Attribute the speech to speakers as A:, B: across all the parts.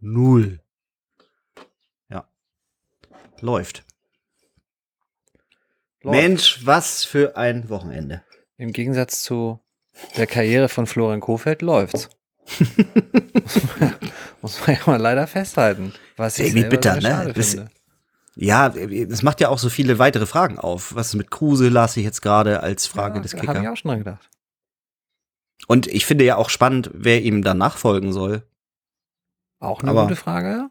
A: Null. Ja. Läuft.
B: Läuft.
A: Mensch, was für ein Wochenende.
B: Im Gegensatz zu der Karriere von Florian Kofeld läuft's. muss, man, muss man ja mal leider festhalten. Was ich
A: Irgendwie bitter, ne?
B: finde.
A: Ja, es macht ja auch so viele weitere Fragen auf. Was ist mit Kruse, las ich jetzt gerade als Frage
B: ja,
A: des
B: Habe ich
A: Kicker.
B: auch schon dran gedacht.
A: Und ich finde ja auch spannend, wer ihm dann nachfolgen soll.
B: Auch eine
A: Aber-
B: gute Frage.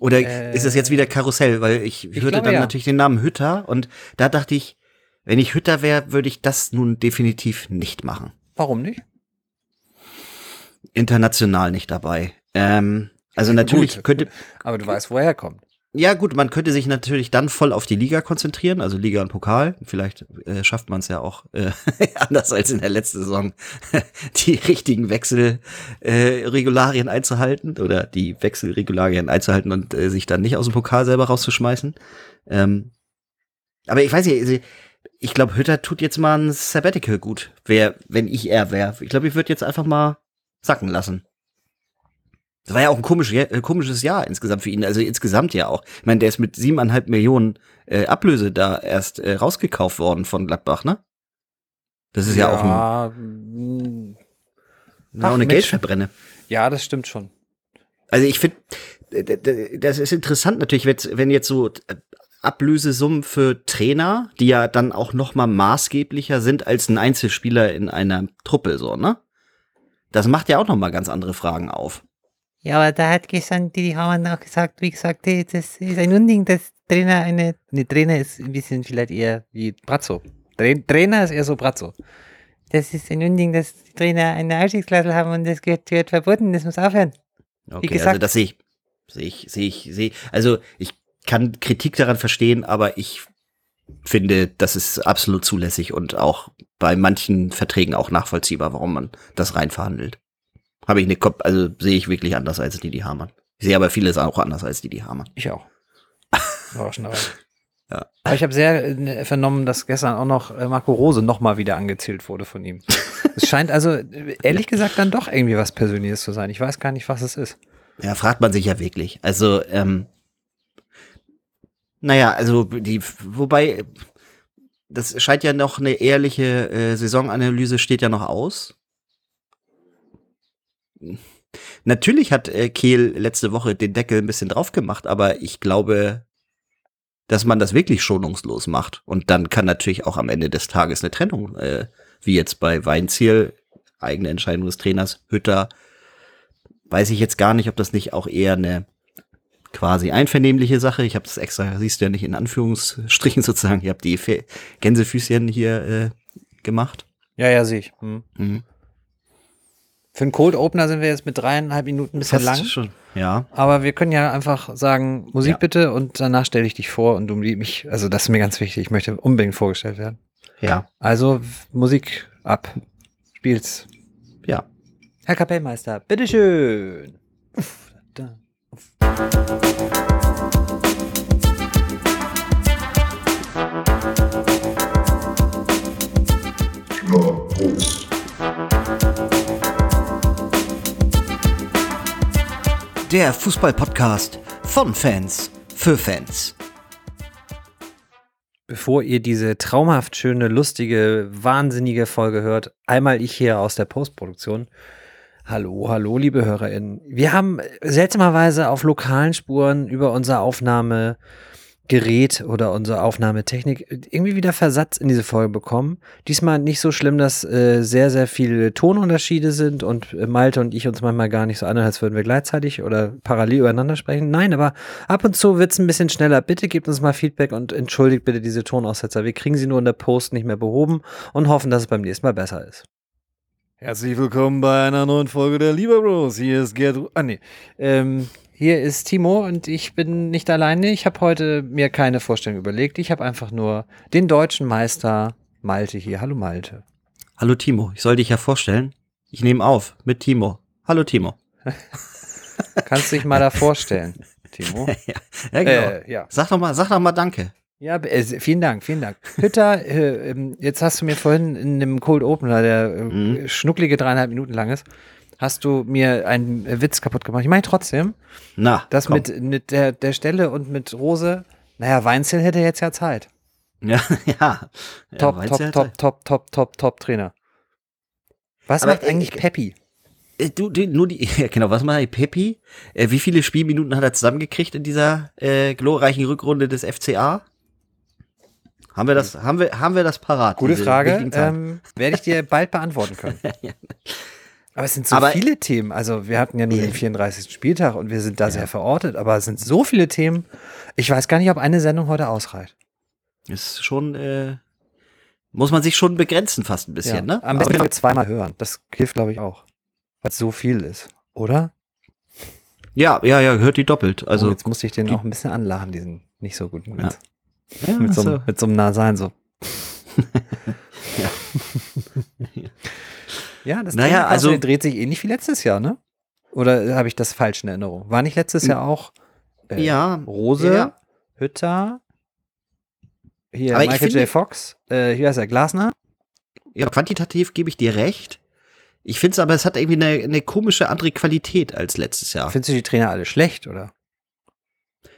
A: Oder
B: Äh,
A: ist es jetzt wieder Karussell? Weil ich,
B: ich
A: hörte
B: glaube,
A: dann
B: ja.
A: natürlich den Namen Hütter und da dachte ich, wenn ich Hütter wäre, würde ich das nun definitiv nicht machen.
B: Warum nicht?
A: International nicht dabei. Ähm, also natürlich
B: Gut.
A: könnte,
B: Aber du weißt, woher er kommt.
A: Ja gut, man könnte sich natürlich dann voll auf die Liga konzentrieren, also Liga und Pokal. Vielleicht äh, schafft man es ja auch äh, anders als in der letzten Saison, die richtigen Wechselregularien äh, einzuhalten oder die Wechselregularien einzuhalten und äh, sich dann nicht aus dem Pokal selber rauszuschmeißen. Ähm, aber ich weiß nicht, also, ich glaube, Hütter tut jetzt mal ein Sabbatical gut. Wer, wenn ich er wäre. Ich glaube, ich würde jetzt einfach mal sacken lassen. Das war ja auch ein komisch, äh, komisches Jahr insgesamt für ihn. Also insgesamt ja auch. Ich meine, der ist mit siebeneinhalb Millionen äh, Ablöse da erst äh, rausgekauft worden von Gladbach, ne? Das ist ja, auch, ein,
B: mm,
A: ja, auch
B: Ach,
A: eine
B: Mensch.
A: Geldverbrenne.
B: ja, das stimmt schon.
A: Also ich finde, das ist interessant natürlich, wenn jetzt- wenn jetzt so äh, Ablösesummen für Trainer, die ja dann auch noch mal maßgeblicher sind als ein Einzelspieler in einer Truppe, so, ne? Das macht ja auch noch mal ganz andere Fragen auf.
C: Ja, aber da hat gestern die Hamann auch gesagt, wie gesagt, hey, das ist ein Unding, dass Trainer eine.
B: Nee, Trainer ist ein bisschen vielleicht eher wie Brazzo. Tra Trainer ist eher so Brazzo.
C: Das ist ein Unding, dass die Trainer eine Ausstiegsklausel haben und das gehört, gehört verboten, das muss aufhören.
A: Okay,
C: gesagt-
A: also das sehe ich, sehe ich, sehe ich, sehe, also ich kann Kritik daran verstehen, aber ich finde, das ist absolut zulässig und auch bei manchen Verträgen auch nachvollziehbar, warum man das rein verhandelt. Habe ich eine Kopf, also sehe ich wirklich anders als Didi Hamann. Ich sehe aber vieles auch anders als Didi Hamann.
B: Ich auch. Überraschenderweise.
A: Ja.
B: Aber ich habe sehr äh, vernommen, dass gestern auch noch äh, Marco Rose nochmal wieder angezählt wurde von ihm. es scheint also, äh, ehrlich gesagt, dann doch irgendwie was Persönliches zu sein. Ich weiß gar nicht, was es ist.
A: Ja, fragt man sich ja wirklich. Also, ähm, naja, also die, wobei, das scheint ja noch eine ehrliche äh, Saisonanalyse steht ja noch aus. Natürlich hat äh, Kehl letzte Woche den Deckel ein bisschen drauf gemacht, aber ich glaube, dass man das wirklich schonungslos macht. Und dann kann natürlich auch am Ende des Tages eine Trennung, äh, wie jetzt bei Weinziel, eigene Entscheidung des Trainers, Hütter, weiß ich jetzt gar nicht, ob das nicht auch eher eine quasi einvernehmliche Sache. Ich habe das extra, siehst du ja nicht in Anführungsstrichen sozusagen. Ich habe die Fe Gänsefüßchen hier äh, gemacht.
B: Ja, ja, sehe ich. Hm.
A: Mhm.
B: Für einen Cold Opener sind wir jetzt mit dreieinhalb Minuten ein bisschen lang.
A: Schon. Ja.
B: Aber wir können ja einfach sagen, Musik
A: Ja.
B: bitte und danach stelle ich dich vor und du mich, also das ist mir ganz wichtig, ich möchte unbedingt vorgestellt werden.
A: Ja.
B: Also Musik ab. Spiel's.
A: Ja.
B: Herr Kapellmeister, bitteschön. Uff, da, uff.
A: Der Fußball-Podcast von Fans für Fans.
B: Bevor ihr diese traumhaft schöne, lustige, wahnsinnige Folge hört, einmal ich hier aus der Postproduktion. Hallo, hallo, liebe HörerInnen. Wir haben seltsamerweise auf lokalen Spuren über unser Aufnahmegerät oder unsere Aufnahmetechnik irgendwie wieder Versatz in diese Folge bekommen. Diesmal nicht so schlimm, dass äh, sehr, sehr viele Tonunterschiede sind und äh, Malte und ich uns manchmal gar nicht so anhören, als würden wir gleichzeitig oder parallel übereinander sprechen. Nein, aber ab und zu wird es ein bisschen schneller. Bitte gebt uns mal Feedback und entschuldigt bitte diese Tonaussetzer. Wir kriegen sie nur in der Post nicht mehr behoben und hoffen, dass es beim nächsten Mal besser ist. Herzlich willkommen bei einer neuen Folge der Lieber Bros. Hier ist Gerd. Ah, nee. Ähm, hier ist Timo und ich bin nicht alleine. Ich habe heute mir keine Vorstellung überlegt. Ich habe einfach nur den deutschen Meister Malte hier. Hallo Malte.
A: Hallo Timo, ich soll dich ja vorstellen. Ich nehme auf mit Timo. Hallo Timo.
B: Kannst du dich mal da vorstellen, Timo?
A: ja, ja, genau.
B: Äh, ja.
A: Sag doch mal, sag doch mal Danke.
B: Ja, äh, vielen Dank, vielen Dank. Hütter, äh, ähm, jetzt hast du mir vorhin in dem Cold Opener, der äh,
A: Mhm.
B: schnucklige dreieinhalb Minuten lang ist, hast du mir einen Witz kaputt gemacht. Ich meine trotzdem,
A: Na,
B: das
A: komm.
B: mit, mit der, der Stelle und mit Rose, naja, Weinzel hätte jetzt ja Zeit.
A: Ja, ja.
B: Top,
A: Ja,
B: top, top,
A: hat-
B: top, top, top, top Trainer. Was
A: Aber,
B: macht eigentlich
A: äh,
B: Peppi?
A: Äh, Du, du, nur die, ja, genau, was macht Pepi? Äh, wie viele Spielminuten hat er zusammengekriegt in dieser äh, glorreichen Rückrunde des FCA? Haben wir das, haben wir, haben wir das parat?
B: Gute Frage. Ähm, werde ich dir bald beantworten können. Aber es sind so
A: Aber-
B: viele Themen. Also wir hatten ja nur den 34. Spieltag und wir sind da sehr verortet, aber es sind so viele Themen. Ich weiß gar nicht, ob eine Sendung heute ausreicht.
A: Ist schon, äh, muss man sich schon begrenzen fast ein bisschen,
B: Ja.
A: ne?
B: Am besten
A: Aber-
B: zweimal hören. Das hilft, glaube ich, auch. Weil es so viel ist. Oder?
A: ja, ja, ja, hört die doppelt.
B: Also
A: Also,
B: jetzt musste ich den auch ein bisschen anlachen, diesen nicht so guten Witz.
A: ja,
B: Mit, so, mit so einem Nasalen so. ja, das
A: Naja, also-
B: dreht sich ähnlich wie letztes Jahr, ne? Oder habe ich das falsch in Erinnerung? War nicht letztes Jahr auch äh,
A: ja,
B: Rose,
A: ja.
B: Hütter, hier
A: Aber ich
B: Michael J. Fox, äh, hier ist er Glasner.
A: ja, quantitativ gebe ich dir recht. Ich finde es aber, es hat irgendwie eine, eine komische andere Qualität als letztes Jahr.
B: Findest du die Trainer alle schlecht, oder?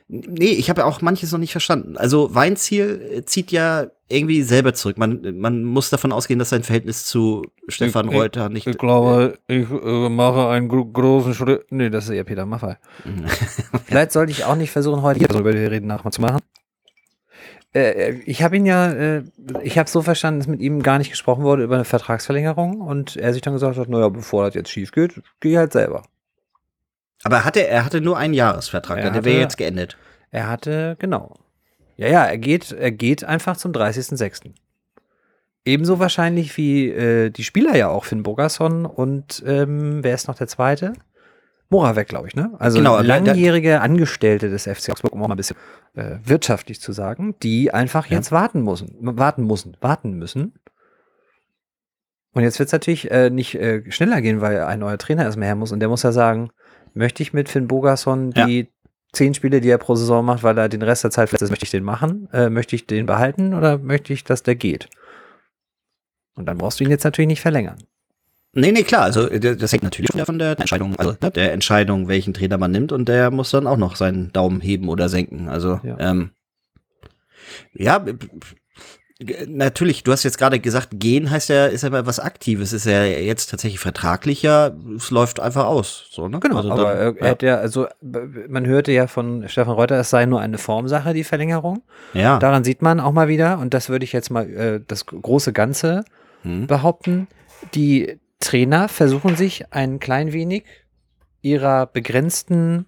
A: Nee, ich habe ja auch manches noch nicht verstanden. Also Weinziel äh, zieht ja irgendwie selber zurück. Man, man muss davon ausgehen, dass sein Verhältnis zu Stefan
B: Ich-
A: Reuter nicht.
B: Ich glaube, ich äh, mache einen gro großen Schritt. Nee, das ist eher Peter Maffay. Vielleicht sollte ich auch nicht versuchen, heute hier so über die Reden nachzumachen. Äh, ich habe ihn ja, äh, ich habe so verstanden, dass mit ihm gar nicht gesprochen wurde über eine Vertragsverlängerung und er sich dann gesagt hat, naja, bevor das jetzt schief geht, geh halt selber.
A: Aber hatte, er hatte nur einen Jahresvertrag,
B: Er
A: der wäre jetzt geendet.
B: Er hatte, genau. Ja, ja, er geht, er geht einfach zum 30.06. Ebenso wahrscheinlich wie äh, die Spieler ja auch, Finn Bogerson und ähm, wer ist noch der zweite? Moravec, glaube ich, ne? Also
A: Genau,
B: langjährige Angestellte des FC Augsburg, um auch mal ein bisschen äh, wirtschaftlich zu sagen, die einfach
A: Ja.
B: jetzt warten müssen, warten müssen, warten müssen. Und jetzt wird es natürlich äh, nicht äh, schneller gehen, weil ein neuer Trainer erstmal her muss und der muss ja sagen, möchte ich mit Finn Bogerson
A: Ja.
B: die zehn Spiele, die er pro Saison macht, weil er den Rest der Zeit verletzt ist, möchte ich den machen? Äh, möchte ich den behalten oder möchte ich, dass der geht? Und dann brauchst du ihn jetzt natürlich nicht verlängern.
A: Nee, nee, klar. Also äh, das hängt natürlich schon von der Entscheidung, also ne, der Entscheidung, welchen Trainer man nimmt und der muss dann auch noch seinen Daumen heben oder senken. Also
B: Ja.
A: ähm, ja, natürlich. Du hast jetzt gerade gesagt, gehen heißt ja ist ja mal was Aktives. Ist ja jetzt tatsächlich vertraglich ja. Es läuft einfach aus. So ne?
B: Genau,
A: Also
B: aber
A: dann-
B: er, er hat ja, also man hörte ja von Stefan Reuter, es sei nur eine Formsache, die Verlängerung.
A: ja.
B: Daran sieht man auch mal wieder, und das würde ich jetzt mal äh, das große Ganze
A: Hm.
B: behaupten, die Trainer versuchen sich ein klein wenig ihrer begrenzten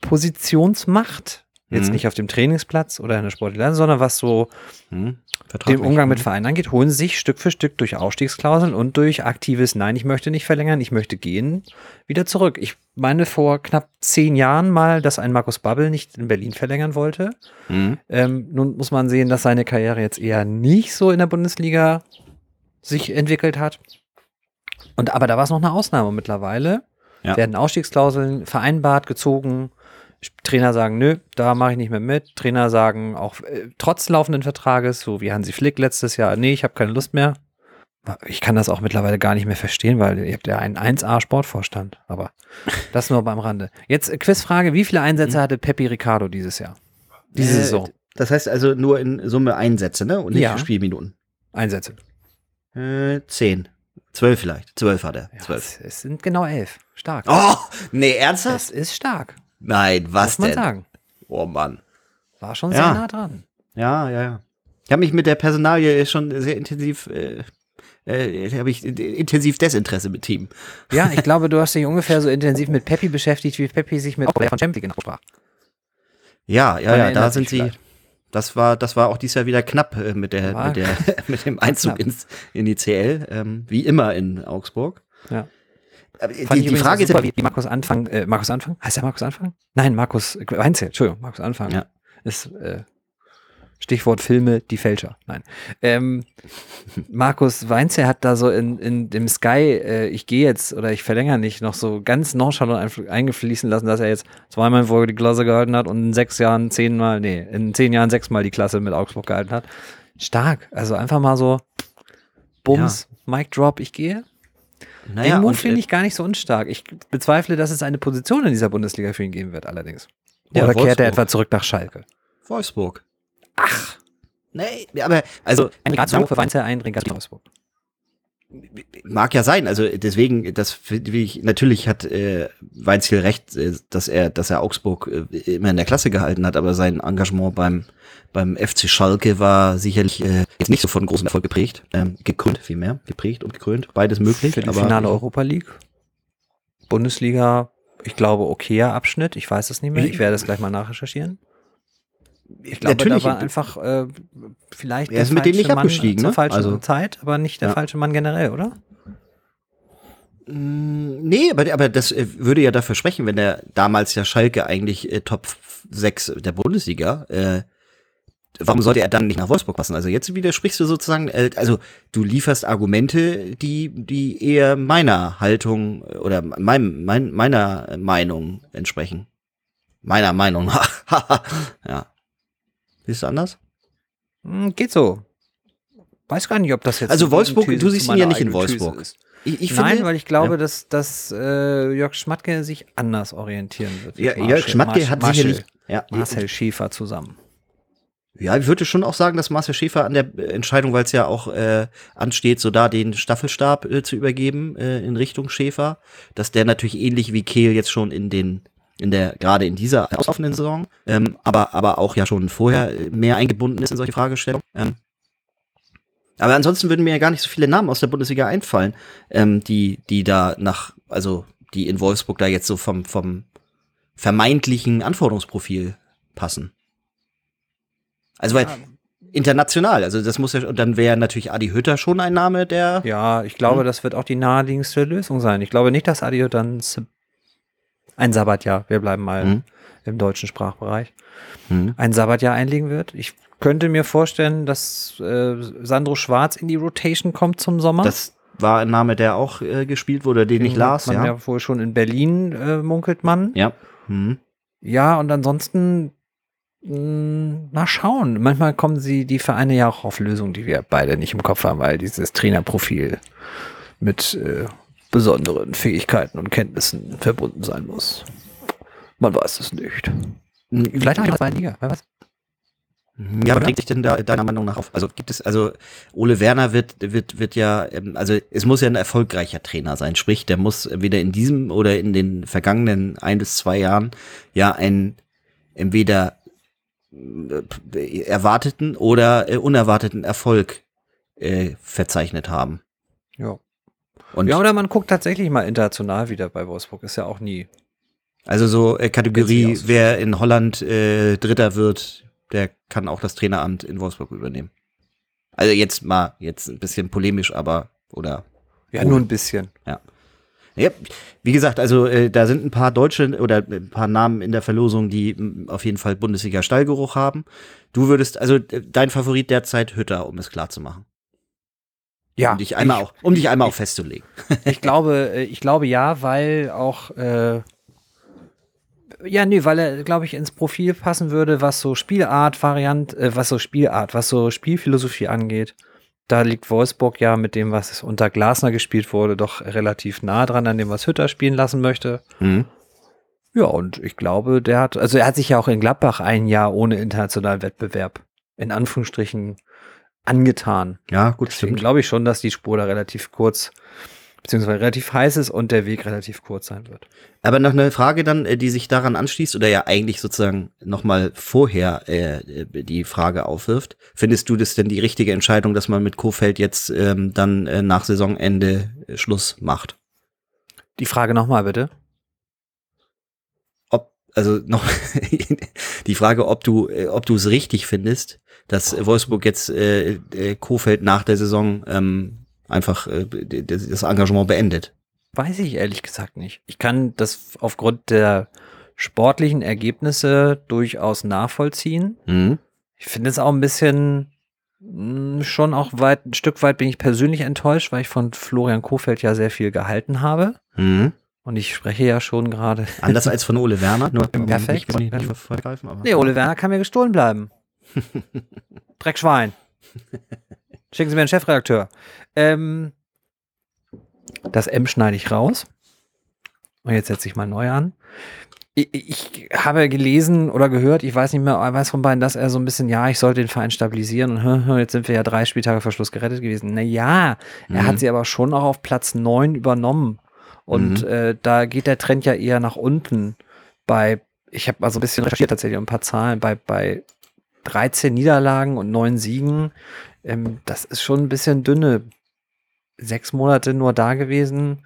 B: Positionsmacht, jetzt
A: Mhm.
B: nicht auf dem Trainingsplatz oder in der Sportler, sondern was so
A: Hm.
B: den. Umgang mit Vereinen angeht, holen sich Stück für Stück durch Ausstiegsklauseln und durch aktives Nein, ich möchte nicht verlängern, ich möchte gehen, wieder zurück. Ich meine vor knapp zehn Jahren mal, dass ein Markus Babbel nicht in Berlin verlängern wollte.
A: Hm.
B: Ähm, nun muss man sehen, dass seine Karriere jetzt eher nicht so in der Bundesliga sich entwickelt hat. Und aber da war es noch eine Ausnahme mittlerweile.
A: Ja.
B: Werden Ausstiegsklauseln vereinbart, gezogen. Trainer sagen, nö, da mache ich nicht mehr mit. Trainer sagen auch äh, trotz laufenden Vertrages, so wie Hansi Flick letztes Jahr, nee, ich habe keine Lust mehr. Ich kann das auch mittlerweile gar nicht mehr verstehen, weil ihr habt ja einen 1A-Sportvorstand. Aber das nur beim Rande. Jetzt äh, Quizfrage, wie viele Einsätze hatte Pepi Ricardo dieses Jahr? Diese
A: Äh,
B: Saison.
A: Das heißt also nur in Summe Einsätze, ne? Und nicht
B: Ja.
A: Spielminuten.
B: Einsätze.
A: Äh, zehn. Zwölf vielleicht. Zwölf hat er.
B: Ja,
A: Zwölf.
B: es, es sind genau elf. Stark.
A: Oh, nee, ernsthaft?
B: Das ist stark,
A: Nein, was
B: muss man
A: denn?
B: sagen.
A: Oh Mann.
B: War schon
A: Ja.
B: sehr nah dran.
A: Ja, ja, ja. Ich habe mich mit der Personalie schon sehr intensiv, äh, äh, habe ich intensiv Desinteresse betrieben.
B: Ja, ich glaube, du hast dich ungefähr so intensiv mit Peppi beschäftigt, wie Peppi sich mit von Champions League sprach.
A: Ja, ja, ja, da sind sie.
B: vielleicht.
A: Das war, das war auch dieses Jahr wieder knapp äh, mit der,
B: War
A: mit der, mit dem Einzug ins, in die CL, ähm, wie immer in Augsburg.
B: Ja.
A: Aber die, die Frage ist ja,
B: wie wie Markus Anfang, äh, Markus Anfang? Heißt der Markus Anfang? Nein, Markus Weinzel, Entschuldigung, Markus Anfang.
A: Ja.
B: Ist äh, Stichwort Filme, die Fälscher. Nein. Ähm, Markus Weinzel hat da so in, in dem Sky, äh, ich gehe jetzt oder ich verlängere nicht, noch so ganz nonchalant eingefließen lassen, dass er jetzt zweimal in Folge die Klasse gehalten hat und in sechs Jahren zehnmal, nee, in zehn Jahren sechsmal die Klasse mit Augsburg gehalten hat. Stark. Also einfach mal so, Bums, Mic Drop, ich gehe.
A: Naja,
B: Den Move finde
A: äh,
B: ich gar nicht so unstark. Ich bezweifle, dass es eine Position in dieser Bundesliga für ihn geben wird, allerdings.
A: Ja,
B: Oder kehrt
A: Wolfsburg.
B: er etwa zurück nach Schalke?
A: Wolfsburg. Ach. Nee, aber also
B: Ein Ratio für Weinzer ein Ring Wolfsburg.
A: Mag ja sein. Also deswegen, das finde ich, natürlich hat äh, Weinziel recht, äh, dass er, dass er Augsburg äh, immer in der Klasse gehalten hat, aber sein Engagement beim beim FC Schalke war sicherlich äh, jetzt nicht so von großem Erfolg geprägt, ähm, gekrönt vielmehr, geprägt und gekrönt, beides möglich.
B: Für die
A: aber
B: Finale Europa League. Bundesliga, ich glaube, okayer Abschnitt. Ich weiß es nicht mehr. Ich werde es gleich mal nachrecherchieren. Ich glaube,
A: natürlich,
B: da war einfach äh, vielleicht
A: Er ist mit denen nicht
B: Mann
A: abgestiegen,
B: zur
A: ne?
B: falschen
A: Also-
B: Zeit, aber nicht der
A: Ja.
B: falsche Mann generell, oder?
A: Mm, Nee, aber, aber das äh, würde ja dafür sprechen, wenn der damals ja Schalke eigentlich äh, Top 6 der Bundesliga, äh, warum sollte er dann nicht nach Wolfsburg passen? Also jetzt widersprichst du sozusagen, äh, also du lieferst Argumente, die, die eher meiner Haltung äh, oder meinem, mein, meiner Meinung entsprechen. Meiner Meinung nach. ja. Siehst du anders?
B: Hm, geht so. Weiß gar nicht, ob das jetzt.
A: Also Wolfsburg, du siehst ihn ja nicht in Wolfsburg.
B: ist.
A: Ich, ich
B: Nein,
A: finde,
B: weil ich glaube,
A: Ja.
B: dass, dass äh, Jörg Schmatke sich anders orientieren wird.
A: ja,
B: Marcel-
A: Jörg Schmatke hat
B: Marcel-
A: sicherlich, ja,
B: Marcel Schäfer zusammen.
A: Ja, ich würde schon auch sagen, dass Marcel Schäfer an der Entscheidung, weil es ja auch äh, ansteht, so da den Staffelstab äh, zu übergeben äh, in Richtung Schäfer, dass der natürlich ähnlich wie Kehl jetzt schon in den in der gerade in dieser auslaufenden Saison, ähm, aber aber auch ja schon vorher mehr eingebunden ist in solche Fragestellungen. Ähm, aber ansonsten würden mir ja gar nicht so viele Namen aus der Bundesliga einfallen, ähm, die die da nach also die in Wolfsburg da jetzt so vom vom vermeintlichen Anforderungsprofil passen. Also weil international, also das muss ja und dann wäre natürlich Adi Hütter schon ein Name, der
B: Ja, ich glaube,
A: Hm.
B: das wird auch die naheliegendste Lösung sein. Ich glaube nicht, dass Adio dann s- ein Sabbatjahr, wir bleiben mal
A: Hm.
B: im deutschen Sprachbereich,
A: Hm.
B: ein Sabbatjahr einlegen wird. Ich könnte mir vorstellen, dass äh, Sandro Schwarz in die Rotation kommt zum Sommer.
A: das war ein Name, der auch äh, gespielt wurde, den ich las,
B: man
A: ja.
B: ja wohl schon in Berlin äh, munkelt man.
A: Ja. Hm.
B: Ja, und ansonsten mh, mal schauen. Manchmal kommen sie die Vereine ja auch auf Lösungen, die wir beide nicht im Kopf haben, weil dieses Trainerprofil mit äh, besonderen Fähigkeiten und Kenntnissen verbunden sein muss. Man weiß es nicht. Vielleicht auch in der zweiten Liga, wer weiß.
A: Ja, aber bringt sich denn da deiner Meinung nach auf? Also gibt es, also Ole Werner wird, wird, wird ja, ähm, also es muss ja ein erfolgreicher Trainer sein. Sprich, der muss entweder in diesem oder in den vergangenen ein bis zwei Jahren ja einen entweder äh, erwarteten oder äh, unerwarteten Erfolg äh, verzeichnet haben.
B: Ja.
A: Und
B: ja, oder man guckt tatsächlich mal international wieder bei Wolfsburg. Ist ja auch nie.
A: also so äh, Kategorie, wer in Holland äh, Dritter wird, der kann auch das Traineramt in Wolfsburg übernehmen. Also jetzt mal, jetzt ein bisschen polemisch, aber oder
B: Ja,
A: Cool.
B: nur ein bisschen.
A: Ja, wie gesagt, also äh, da sind ein paar Deutsche oder ein paar Namen in der Verlosung, die m, auf jeden Fall Bundesliga-Stallgeruch haben. Du würdest, also äh, dein Favorit derzeit Hütter, um es klar zu machen.
B: Ja,
A: um dich einmal
B: ich,
A: auch, um dich einmal auch festzulegen.
B: Ich glaube, äh, ich glaube ja, weil auch äh, ja, nee, weil er, glaube ich, ins Profil passen würde, was so Spielart, Variant, äh, was so Spielart, was so Spielphilosophie angeht. Da liegt Wolfsburg ja mit dem, was unter Glasner gespielt wurde, doch relativ nah dran an dem, was Hütter spielen lassen möchte.
A: Mhm.
B: Ja, und ich glaube, der hat, also er hat sich ja auch in Gladbach ein Jahr ohne internationalen Wettbewerb in Anführungsstrichen angetan.
A: Ja, gut,
B: Deswegen glaube ich schon, dass die Spur da relativ kurz, beziehungsweise relativ heiß ist und der Weg relativ kurz sein wird.
A: Aber noch eine Frage dann, äh, die sich daran anschließt oder ja eigentlich sozusagen noch mal vorher äh, äh, die Frage aufwirft. Findest du das denn die richtige Entscheidung, dass man mit Kofeld jetzt ähm, dann äh, nach Saisonende äh, Schluss macht?
B: Die Frage nochmal bitte.
A: ob, also noch die Frage, ob du, ob du es richtig findest, dass Wolfsburg jetzt äh, äh, Kofeld nach der Saison ähm, einfach äh, das Engagement beendet.
B: Weiß ich ehrlich gesagt nicht. Ich kann das aufgrund der sportlichen Ergebnisse durchaus nachvollziehen.
A: Mhm.
B: Ich finde es auch ein bisschen mh, schon auch weit, ein Stück weit bin ich persönlich enttäuscht, weil ich von Florian Kofeld ja sehr viel gehalten habe.
A: Mhm.
B: Und ich spreche ja schon gerade.
A: Anders als von Ole Werner. Nur
B: Perfekt.
A: Nicht, nicht, nicht aber.
B: Nee, Ole Werner kann mir gestohlen bleiben. Dreckschwein. Schicken Sie mir einen Chefredakteur. Ähm, Das M schneide ich raus. Und jetzt setze ich mal neu an. Ich, ich habe gelesen oder gehört, ich weiß nicht mehr, weiß von beiden, dass er so ein bisschen, ja, ich sollte den Verein stabilisieren und jetzt sind wir ja drei Spieltage vor Schluss gerettet gewesen. Naja, er
A: Mhm.
B: hat sie aber schon auch auf Platz neun übernommen. Und
A: Mhm.
B: äh, da geht der Trend ja eher nach unten. Bei, ich habe mal so ein bisschen recherchiert tatsächlich ein paar Zahlen, bei, bei 13 Niederlagen und neun Siegen, ähm, das ist schon ein bisschen dünne. Sechs Monate nur da gewesen.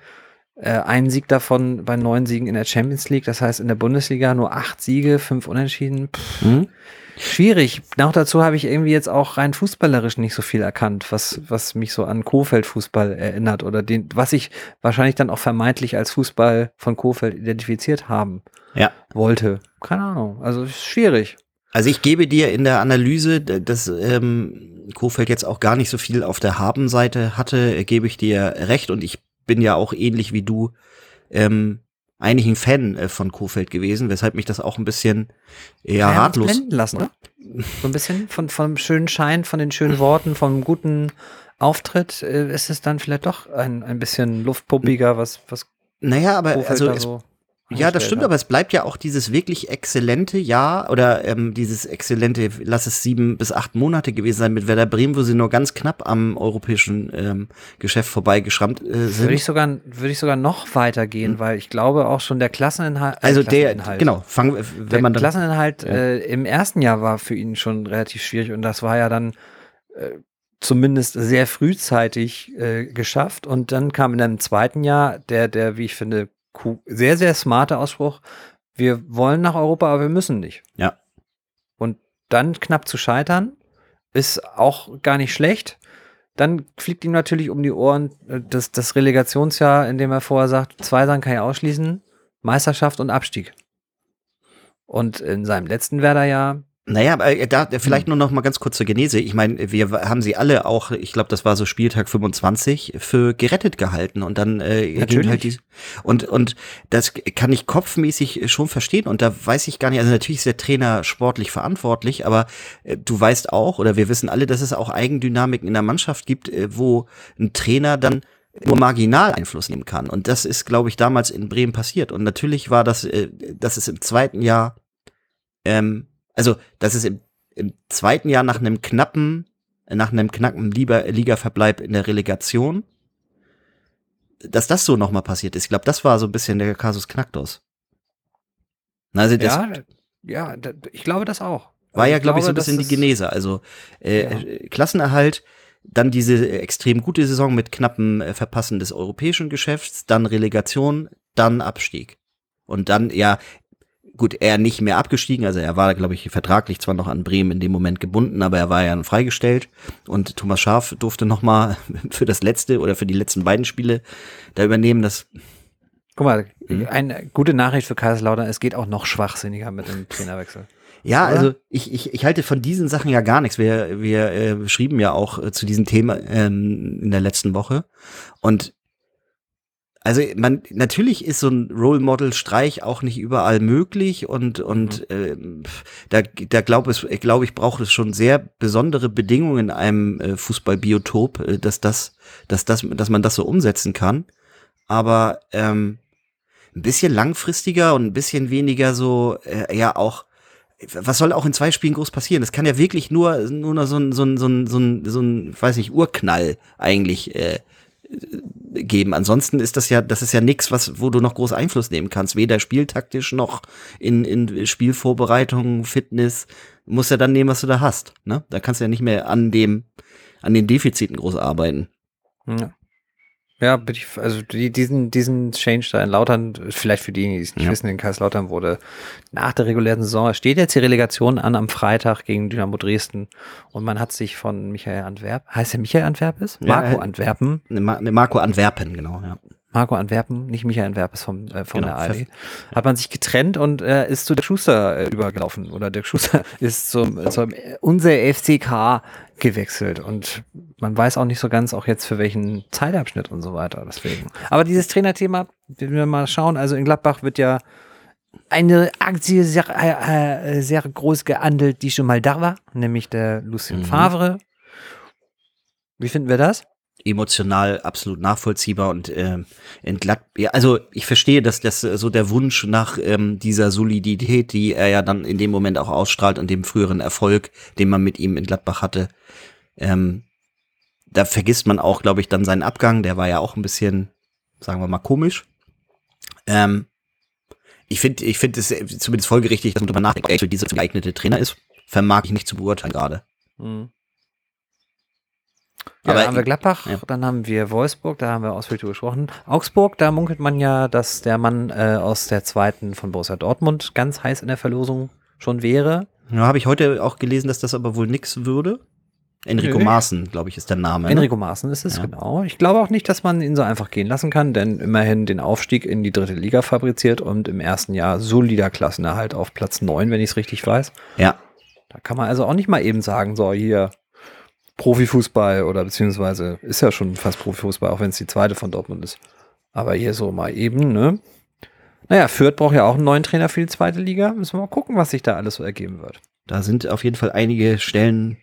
B: Äh, ein Sieg davon bei neun Siegen in der Champions League, das heißt in der Bundesliga nur acht Siege, fünf Unentschieden. Pff,
A: Hm?
B: schwierig. Noch dazu habe ich irgendwie jetzt auch rein fußballerisch nicht so viel erkannt, was, was mich so an Kofeld-Fußball erinnert oder den, was ich wahrscheinlich dann auch vermeintlich als Fußball von Kofeld identifiziert haben
A: Ja.
B: wollte. Keine Ahnung. Also ist schwierig.
A: Also ich gebe dir in der Analyse, dass ähm, Kofeld jetzt auch gar nicht so viel auf der Habenseite hatte, gebe ich dir recht und ich bin ja auch ähnlich wie du ähm, eigentlich ein Fan äh, von Kofeld gewesen, weshalb mich das auch ein bisschen ja,
B: haben uns
A: ratlos.
B: blenden lassen, oder? So ein bisschen von, vom schönen Schein, von den schönen Worten, vom guten Auftritt äh, ist es dann vielleicht doch ein, ein bisschen luftpuppiger, was, was
A: Naja, aber
B: Kofeld
A: also es,
B: so
A: ja, das stimmt, aber es bleibt ja auch dieses wirklich exzellente Jahr oder ähm, dieses exzellente, lass es sieben bis acht Monate gewesen sein mit Werder Bremen, wo sie nur ganz knapp am europäischen ähm, Geschäft vorbeigeschrammt äh, sind.
B: Würde ich sogar, würde ich sogar noch weitergehen, weil ich glaube auch schon der Klasseninhalt. äh,
A: also der,
B: Klasseninhalt.
A: genau, fangen, wir-
B: Der
A: wenn man dann,
B: Klasseninhalt
A: Ja.
B: äh, im ersten Jahr war für ihn schon relativ schwierig und das war ja dann äh, zumindest sehr frühzeitig äh, geschafft und dann kam in einem zweiten Jahr der, der, wie ich finde, sehr, sehr smarte Ausspruch, wir wollen nach Europa, aber wir müssen nicht.
A: Ja.
B: Und dann knapp zu scheitern, ist auch gar nicht schlecht. Dann fliegt ihm natürlich um die Ohren äh, das, das Relegationsjahr, in dem er vorher sagt, zwei Sachen kann ich ausschließen, Meisterschaft und Abstieg. Und in seinem letzten Werderjahr,
A: naja, aber äh, da
B: Hm.
A: vielleicht nur noch mal ganz kurz zur Genese. Ich meine, wir haben sie alle auch, ich glaube, das war so Spieltag 25, für gerettet gehalten und dann äh, ging
B: Natürlich.
A: halt die, und und das kann ich kopfmäßig schon verstehen und da weiß ich gar nicht, also natürlich ist der Trainer sportlich verantwortlich, aber äh, du weißt auch oder wir wissen alle, dass es auch Eigendynamiken in der Mannschaft gibt, äh, wo ein Trainer dann nur marginal Einfluss nehmen kann und das ist, glaube ich, damals in Bremen passiert und natürlich war das, äh, dass es im zweiten Jahr ähm, also, das ist im, im zweiten Jahr nach einem knappen, nach einem knappen Liga- Ligaverbleib in der Relegation, dass das so nochmal passiert ist. Ich glaube, das war so ein bisschen der Kasus Knacktus. Also, das
B: ja, ja, ich glaube das auch.
A: war
B: Also
A: ja, glaube ich, so ein bisschen die
B: es-
A: Genese. Also, äh,
B: Ja.
A: äh, Klassenerhalt, dann diese extrem gute Saison mit knappem äh, Verpassen des europäischen Geschäfts, dann Relegation, dann Abstieg. Und dann, ja, gut, er nicht mehr abgestiegen, also er war, glaube ich, vertraglich zwar noch an Bremen in dem Moment gebunden, aber er war ja freigestellt und Thomas Schaaf durfte noch mal für das letzte oder für die letzten beiden Spiele da übernehmen, das
B: Guck mal,
A: Mhm.
B: eine gute Nachricht für Kaiserslautern, es geht auch noch schwachsinniger mit dem Trainerwechsel.
A: Ja,
B: Oder?
A: also ich, ich, ich halte von diesen Sachen ja gar nichts. Wir, wir äh, schrieben ja auch äh, zu diesem Thema ähm, in der letzten Woche. Und also man natürlich ist so ein Role Model Streich auch nicht überall möglich und und ähm, da da glaube ich glaube ich braucht es schon sehr besondere Bedingungen in einem äh, Fußballbiotop, äh, dass das dass das dass man das so umsetzen kann. Aber ähm, ein bisschen langfristiger und ein bisschen weniger so äh, ja auch was soll auch in zwei Spielen groß passieren? Das kann ja wirklich nur nur noch so ein so ein so ein so ein, so ein weiß ich Urknall eigentlich äh, geben. Ansonsten ist das ja, das ist ja nichts, was, wo du noch groß Einfluss nehmen kannst. Weder spieltaktisch noch in, in Spielvorbereitung, Fitness. Du musst ja dann nehmen, was du da hast. Ne? Da kannst du ja nicht mehr an dem, an den Defiziten groß arbeiten.
B: Ja. Ja, ich, also die, diesen, diesen Change da in Lautern, vielleicht für diejenigen, die es nicht
A: Ja.
B: wissen, in Kaiserslautern wurde nach der regulären Saison, steht jetzt die Relegation an am Freitag gegen Dynamo Dresden und man hat sich von Michael Antwerp, heißt er Michael Antwerpes?
A: Ja,
B: Marco
A: äh,
B: Antwerpen,
A: Ne, ne, Marco Antwerpen, genau, ja.
B: Marco Antwerpen, nicht Michael Antwerpes vom, äh, von
A: Genau,
B: der ARD, hat man sich getrennt und äh, ist zu der Schuster äh, übergelaufen oder der Schuster ist zum, zum unser FCK gewechselt und man weiß auch nicht so ganz auch jetzt für welchen Zeitabschnitt und so weiter deswegen. Aber dieses Trainerthema, wenn wir mal schauen, also in Gladbach wird ja eine Aktie sehr, äh, äh, sehr groß gehandelt, die schon mal da war, nämlich der Lucien
A: Mhm.
B: Favre. Wie finden wir das?
A: Emotional absolut nachvollziehbar und ähm, entglatt. Ja, also ich verstehe, dass das äh, so der Wunsch nach ähm, dieser Solidität, die er ja dann in dem Moment auch ausstrahlt und dem früheren Erfolg, den man mit ihm in Gladbach hatte, ähm, da vergisst man auch, glaube ich, dann seinen Abgang. Der war ja auch ein bisschen, sagen wir mal, komisch. Ähm, ich finde, ich finde es zumindest folgerichtig, dass man darüber nachdenkt, wer für diese geeignete Trainer ist. Vermag ich nicht zu beurteilen gerade.
B: Mhm. Ja,
A: Aber
B: dann haben wir Gladbach,
A: ja.
B: dann haben wir Wolfsburg, da haben wir ausführlich gesprochen. Augsburg, da munkelt man ja, dass der Mann äh, aus der zweiten von Borussia Dortmund ganz heiß in der Verlosung schon wäre.
A: Ja, habe ich heute auch gelesen, dass das aber wohl nix würde. Enrico
B: Nö.
A: Maaßen, glaube ich, ist der Name. ne?
B: Enrico Maaßen ist es,
A: Ja.
B: genau. Ich glaube auch nicht, dass man ihn so einfach gehen lassen kann, denn immerhin den Aufstieg in die dritte Liga fabriziert und im ersten Jahr solider Klassenerhalt auf Platz 9, wenn ich es richtig weiß.
A: Ja,
B: Da kann man also auch nicht mal eben sagen, so hier Profifußball oder beziehungsweise ist ja schon fast Profifußball, auch wenn es die zweite von Dortmund ist. Aber hier so mal eben, ne? Naja, Fürth braucht ja auch einen neuen Trainer für die zweite Liga. Müssen wir mal gucken, was sich da alles so ergeben wird.
A: da sind auf jeden Fall einige Stellen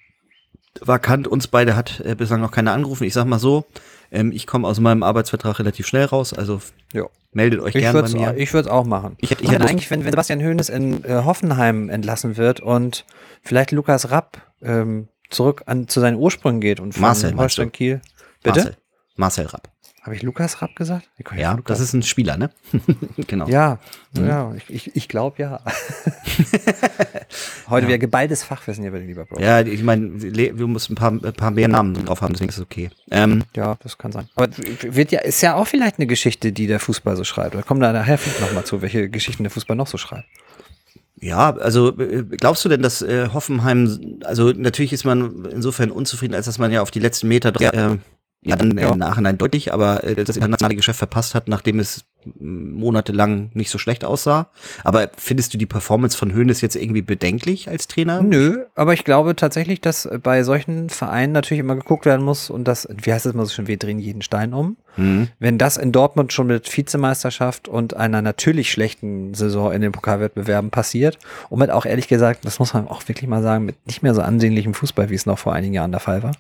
A: vakant. Uns beide hat äh, bislang noch keiner angerufen. Ich sag mal so, ähm, ich komme aus meinem Arbeitsvertrag relativ schnell raus, also
B: Ja.
A: meldet euch
B: Ich
A: gerne
B: würde
A: bei mir.
B: es ich auch machen.
A: Ich hätte- ich
B: Ich eigentlich, wenn, wenn Sebastian Hoeneß in äh, Hoffenheim entlassen wird und vielleicht Lukas Rapp ähm, zurück an, zu seinen Ursprüngen geht und von
A: Marcel,
B: Holstein? Kiel. Bitte?
A: Marcel, Marcel Rapp.
B: Habe ich Lukas Rapp gesagt?
A: Ja, das ist ein Spieler, ne? genau.
B: Ja,
A: Mhm.
B: ja, ich, ich, ich glaube ja. Heute wieder geballtes Fachwissen hier bei den Lieber Bro.
A: Ja, ich meine, wir müssen ein paar, ein paar mehr Namen drauf haben, deswegen ist es okay. Ähm,
B: Ja, das kann sein. Aber wird ja, ist ja auch vielleicht eine Geschichte, die der Fußball so schreibt. Oder kommen da nachher nochmal zu, welche Geschichten der Fußball noch so schreibt.
A: Ja, also äh, glaubst du denn, dass äh, Hoffenheim, also natürlich ist man insofern unzufrieden, als dass man ja auf die letzten Meter äh, ja dann
B: Ja.
A: im Nachhinein deutlich, aber äh, das internationale Geschäft verpasst hat, nachdem es monatelang nicht so schlecht aussah. Aber findest du die Performance von Hoeneß jetzt irgendwie bedenklich als Trainer?
B: Nö, aber ich glaube tatsächlich, dass bei solchen Vereinen natürlich immer geguckt werden muss und das, wie heißt das immer so schön, wir drehen jeden Stein um.
A: Mhm.
B: Wenn das in Dortmund schon mit Vizemeisterschaft und einer natürlich schlechten Saison in den Pokalwettbewerben passiert und mit auch ehrlich gesagt, das muss man auch wirklich mal sagen, mit nicht mehr so ansehnlichem Fußball, wie es noch vor einigen Jahren der Fall war,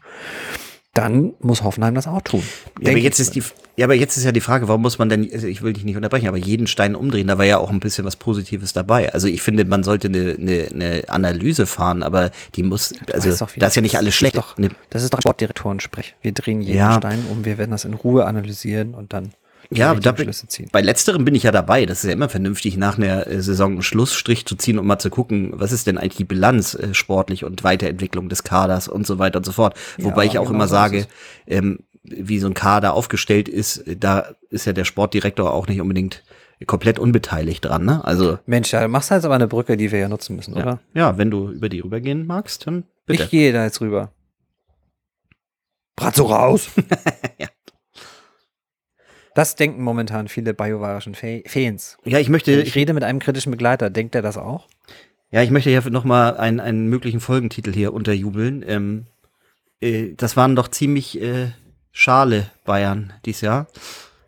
B: dann muss Hoffenheim das auch tun.
A: Ja, aber jetzt ist die, ja, aber jetzt ist ja die Frage, warum muss man denn, also ich will dich nicht unterbrechen, aber jeden Stein umdrehen, da war ja auch ein bisschen was Positives dabei. Also ich finde, man sollte eine, eine, eine Analyse fahren, aber die muss, also
B: doch, wie
A: da ist ja
B: das
A: nicht alles
B: Das
A: schlecht.
B: ist doch- Das ist doch Sportdirektoren-Sprech. Wir drehen jeden
A: Ja.
B: Stein um, wir werden das in Ruhe analysieren und dann
A: Ja, da bin,
B: ziehen.
A: bei letzterem bin ich ja dabei. Das ist ja immer vernünftig, nach einer äh, Saison einen Schlussstrich zu ziehen und mal zu gucken, was ist denn eigentlich die Bilanz äh, sportlich und Weiterentwicklung des Kaders und so weiter und so fort.
B: Ja,
A: Wobei ich auch
B: genau
A: immer
B: so
A: sage, ähm, wie so ein Kader aufgestellt ist, da ist ja der Sportdirektor auch nicht unbedingt komplett unbeteiligt dran. Ne? Also
B: Mensch, da machst du jetzt aber eine Brücke, die wir ja nutzen müssen,
A: ja.
B: oder?
A: ja, wenn du über die rübergehen magst, dann bitte.
B: Ich gehe da jetzt rüber. Bratzo raus!
A: Ja.
B: Das denken momentan viele bajuwarischen Fa- Fans.
A: ja, ich möchte,
B: Ich rede mit einem kritischen Begleiter. Denkt er das auch?
A: Ja, ich möchte hier noch mal einen, einen möglichen Folgentitel hier unterjubeln. Ähm, äh, das waren doch ziemlich äh, schale Bayern dies Jahr.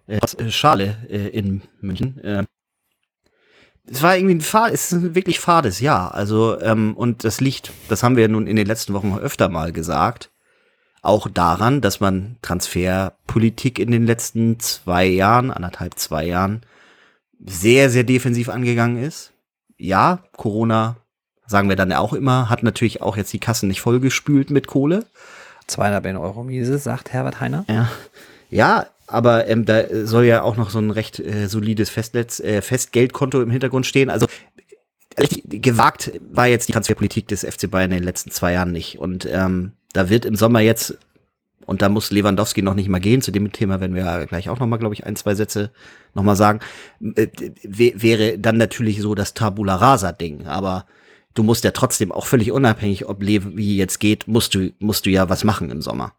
A: Äh, äh, schale äh, in München. Äh, es war irgendwie ein Fad, es ist ein wirklich fades Jahr. Also, ähm, und das liegt, das haben wir nun in den letzten Wochen öfter mal gesagt, auch daran, dass man Transferpolitik in den letzten zwei Jahren, anderthalb, zwei Jahren, sehr, sehr defensiv angegangen ist ja, Corona, sagen wir dann auch immer, hat natürlich auch jetzt die Kassen nicht vollgespült mit Kohle.
B: 200 Millionen Euro Miese, sagt Herbert Heiner.
A: Ja, ja aber ähm, da soll ja auch noch so ein recht äh, solides Festnetz, äh, Festgeldkonto im Hintergrund stehen. Also richtig gewagt war jetzt die Transferpolitik des FC Bayern in den letzten zwei Jahren nicht. Und ähm, da wird im Sommer jetzt, und da muss Lewandowski noch nicht mal gehen, zu dem Thema werden wir ja gleich auch noch mal, glaube ich, ein, zwei Sätze noch mal sagen, äh, wär- wäre dann natürlich so das Tabula Rasa-Ding. Aber du musst ja trotzdem auch völlig unabhängig, ob Levi jetzt geht, musst du, musst du ja was machen im Sommer.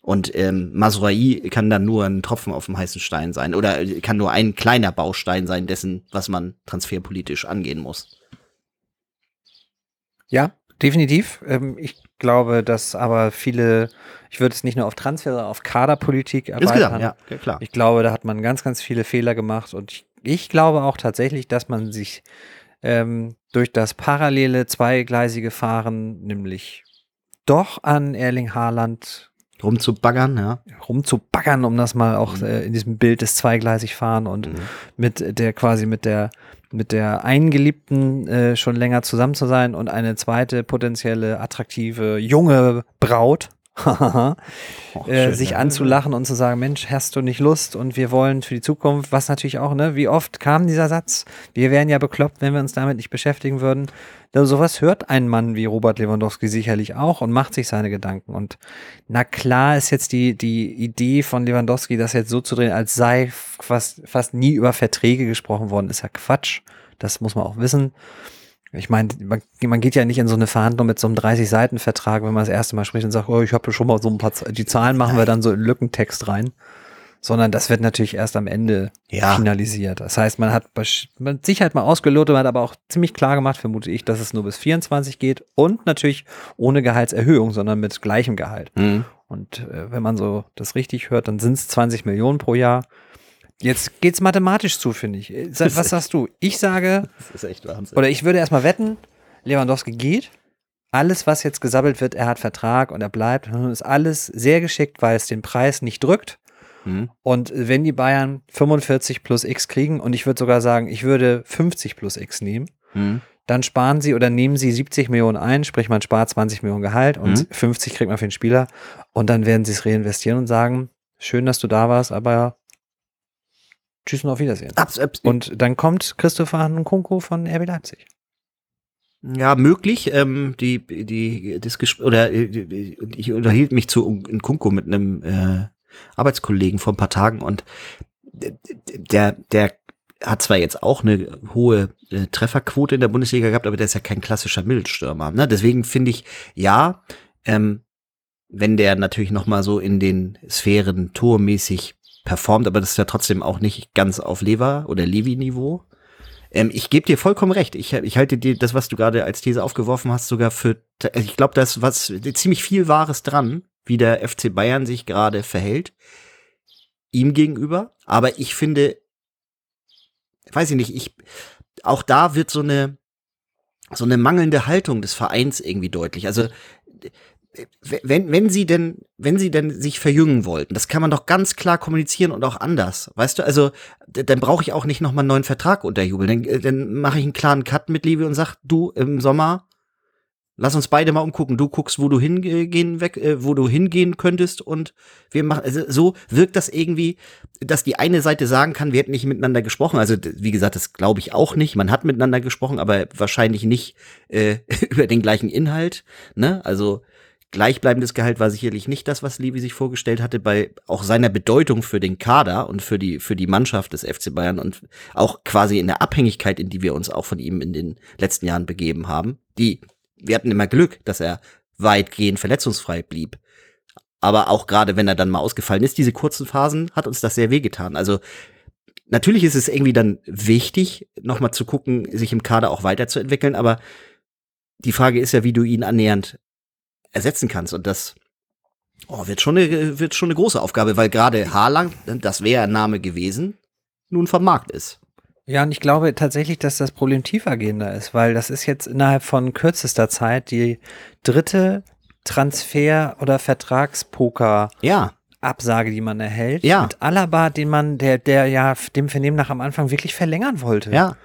A: Und ähm, Masrai kann dann nur ein Tropfen auf dem heißen Stein sein oder kann nur ein kleiner Baustein sein dessen, was man transferpolitisch angehen muss.
B: Ja, definitiv. Ähm, ich glaube, dass aber viele, ich würde es nicht nur auf Transfer, sondern auf Kaderpolitik
A: Insgesamt,
B: erweitern.
A: ja, ja, klar.
B: Ich glaube, da hat man ganz, ganz viele Fehler gemacht und ich, ich glaube auch tatsächlich, dass man sich ähm, durch das parallele zweigleisige Fahren, nämlich doch an Erling Haaland
A: rumzubaggern, ja.
B: rumzubaggern, um das mal auch äh, in diesem Bild des zweigleisig fahren und
A: Mhm.
B: mit der quasi mit der mit der Eingeliebten äh, schon länger zusammen zu sein und eine zweite potenzielle attraktive junge Braut
A: Oh,
B: äh, sich anzulachen und zu sagen, Mensch, hast du nicht Lust und wir wollen für die Zukunft, was natürlich auch, ne, wie oft kam dieser Satz, wir wären ja bekloppt, wenn wir uns damit nicht beschäftigen würden. Ja, sowas hört ein Mann wie Robert Lewandowski sicherlich auch und macht sich seine Gedanken. Und na klar ist jetzt die, die Idee von Lewandowski, das jetzt so zu drehen, als sei fast, fast nie über Verträge gesprochen worden, ist ja Quatsch. Das muss man auch wissen. Ich meine, man, man geht ja nicht in so eine Verhandlung mit so einem 30-Seiten-Vertrag, wenn man das erste Mal spricht und sagt, oh, ich habe schon mal so ein paar, Z- die Zahlen machen wir dann so in Lückentext rein. Sondern das wird natürlich erst am Ende
A: Ja.
B: finalisiert. Das heißt, man hat mit Sicherheit mal ausgelotet, man hat aber auch ziemlich klar gemacht, vermute ich, dass es nur bis 24 geht und natürlich ohne Gehaltserhöhung, sondern mit gleichem Gehalt.
A: Mhm.
B: Und äh, wenn man so das richtig hört, dann sind es 20 Millionen pro Jahr. Jetzt geht's mathematisch zu, finde ich. Äh, Was sagst du? Ich sage,
A: Das ist echt Wahnsinn.
B: oder ich würde erstmal wetten, Lewandowski geht. Alles, was jetzt gesabbelt wird, er hat Vertrag und er bleibt, hm, ist alles sehr geschickt, weil es den Preis nicht drückt.
A: Mhm.
B: Und wenn die Bayern 45 plus X kriegen, und ich würde sogar sagen, ich würde 50 plus X nehmen,
A: Mhm.
B: dann sparen sie oder nehmen sie 70 Millionen ein, sprich man spart 20 Millionen Gehalt und
A: Mhm.
B: 50 kriegt man für den Spieler und dann werden sie es reinvestieren und sagen, schön, dass du da warst, aber tschüss und auf Wiedersehen.
A: Abs, abs,
B: Und dann kommt Christopher Nkunku von RB Leipzig.
A: Ja, möglich. Ähm, die, die, das Gespräch, oder äh, die- ich unterhielt mich zu Kunko mit einem äh, Arbeitskollegen vor ein paar Tagen und der, der hat zwar jetzt auch eine hohe äh, Trefferquote in der Bundesliga gehabt, aber der ist ja kein klassischer Mittelstürmer. Ne? Deswegen finde ich, ja, ähm, wenn der natürlich noch mal so in den Sphären tormäßig performt, aber das ist ja trotzdem auch nicht ganz auf Lever- oder Levi-Niveau. Ähm, ich gebe dir vollkommen recht. Ich, ich halte dir das, was du gerade als These aufgeworfen hast, sogar für. also Ich glaube, da ist was ziemlich viel Wahres dran, wie der FC Bayern sich gerade verhält ihm gegenüber. Aber ich finde, weiß ich nicht, ich auch da wird so eine so eine mangelnde Haltung des Vereins irgendwie deutlich. Also wenn, wenn sie denn, wenn sie denn sich verjüngen wollten, das kann man doch ganz klar kommunizieren und auch anders. Weißt du, also dann brauche ich auch nicht nochmal einen neuen Vertrag unterjubeln. Dann, äh, dann mache ich einen klaren Cut mit Levi und sag, du im Sommer, lass uns beide mal umgucken. Du guckst, wo du hingehen weg, äh, wo du hingehen könntest und wir machen, also so wirkt das irgendwie, dass die eine Seite sagen kann, wir hätten nicht miteinander gesprochen. Also wie gesagt, das glaube ich auch nicht. Man hat miteinander gesprochen, aber wahrscheinlich nicht äh, über den gleichen Inhalt. Ne? Also gleichbleibendes Gehalt war sicherlich nicht das, was Levi sich vorgestellt hatte, bei auch seiner Bedeutung für den Kader und für die, für die Mannschaft des FC Bayern und auch quasi in der Abhängigkeit, in die wir uns auch von ihm in den letzten Jahren begeben haben. Die, wir hatten immer Glück, dass er weitgehend verletzungsfrei blieb. Aber auch gerade wenn er dann mal ausgefallen ist, diese kurzen Phasen, hat uns das sehr wehgetan. Also natürlich ist es irgendwie dann wichtig, nochmal zu gucken, sich im Kader auch weiterzuentwickeln, aber die Frage ist ja, wie du ihn annähernd ersetzen kannst. Und das oh, wird, schon eine, wird schon eine große Aufgabe, weil gerade Haaland, das wäre ein Name gewesen, nun vom Markt ist.
B: Ja, und ich glaube tatsächlich, dass das Problem tiefergehender ist, weil das ist jetzt innerhalb von kürzester Zeit die dritte Transfer- oder Vertragspoker-Absage,
A: Ja,
B: die man erhält.
A: Ja.
B: Mit Alaba, den man, der, der ja dem Vernehmen nach am Anfang wirklich verlängern wollte.
A: ja,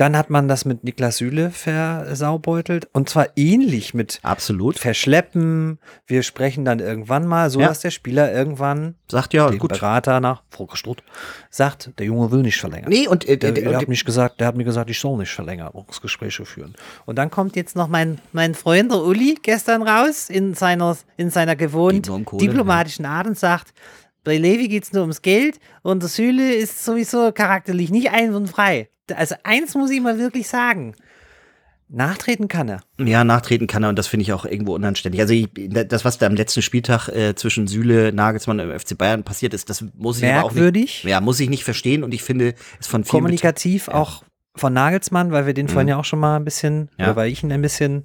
B: Dann hat man das mit Niklas Süle versaubeutelt und zwar ähnlich mit
A: absolut.
B: Verschleppen. Wir sprechen dann irgendwann mal, so
A: Ja.
B: dass der Spieler irgendwann
A: Sagt ja,
B: dem
A: gut.
B: Berater nach Volker Strutt sagt, der Junge will nicht verlängern.
A: Nee, und, äh,
B: Der,
A: der,
B: der,
A: und
B: hat mich gesagt, der hat mir gesagt, ich soll nicht Verlängerungsgespräche führen. Und dann kommt jetzt
C: noch mein, mein Freund, der Uli, gestern raus in seiner, in seiner gewohnt
A: Kohle,
C: diplomatischen Art und sagt, bei Levi geht es nur ums Geld und der Süle ist sowieso charakterlich nicht einwandfrei. Also eins muss ich mal wirklich sagen.
B: nachtreten kann er.
A: Ja, nachtreten kann er und das finde ich auch irgendwo unanständig. Also ich, das, was da am letzten Spieltag äh, zwischen Süle, Nagelsmann und FC Bayern passiert ist, das muss ich aber auch nicht.
B: Merkwürdig.
A: Ja, muss ich nicht verstehen und ich finde es von vielen
B: Kommunikativ auch von Nagelsmann, weil wir den vorhin ja auch schon mal ein bisschen,
A: Mhm. Ja.
B: oder weil ich ihn ein bisschen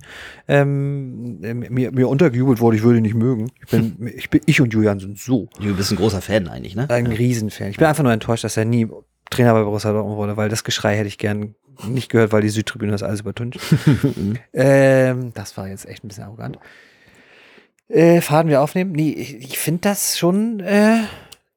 B: ähm, mir, mir untergejubelt wurde, ich würde ihn nicht mögen. Ich bin, ich bin, ich und Julian sind so
A: Du bist ein großer Fan eigentlich, ne?
B: ein Riesenfan. Ich bin einfach nur enttäuscht, dass er nie Trainer bei Borussia Dortmund wurde, weil das Geschrei hätte ich gern nicht gehört, weil die Südtribüne das alles übertönt. ähm, das war jetzt echt ein bisschen arrogant. Äh, Faden wir aufnehmen? Nee, ich, ich finde das schon, äh,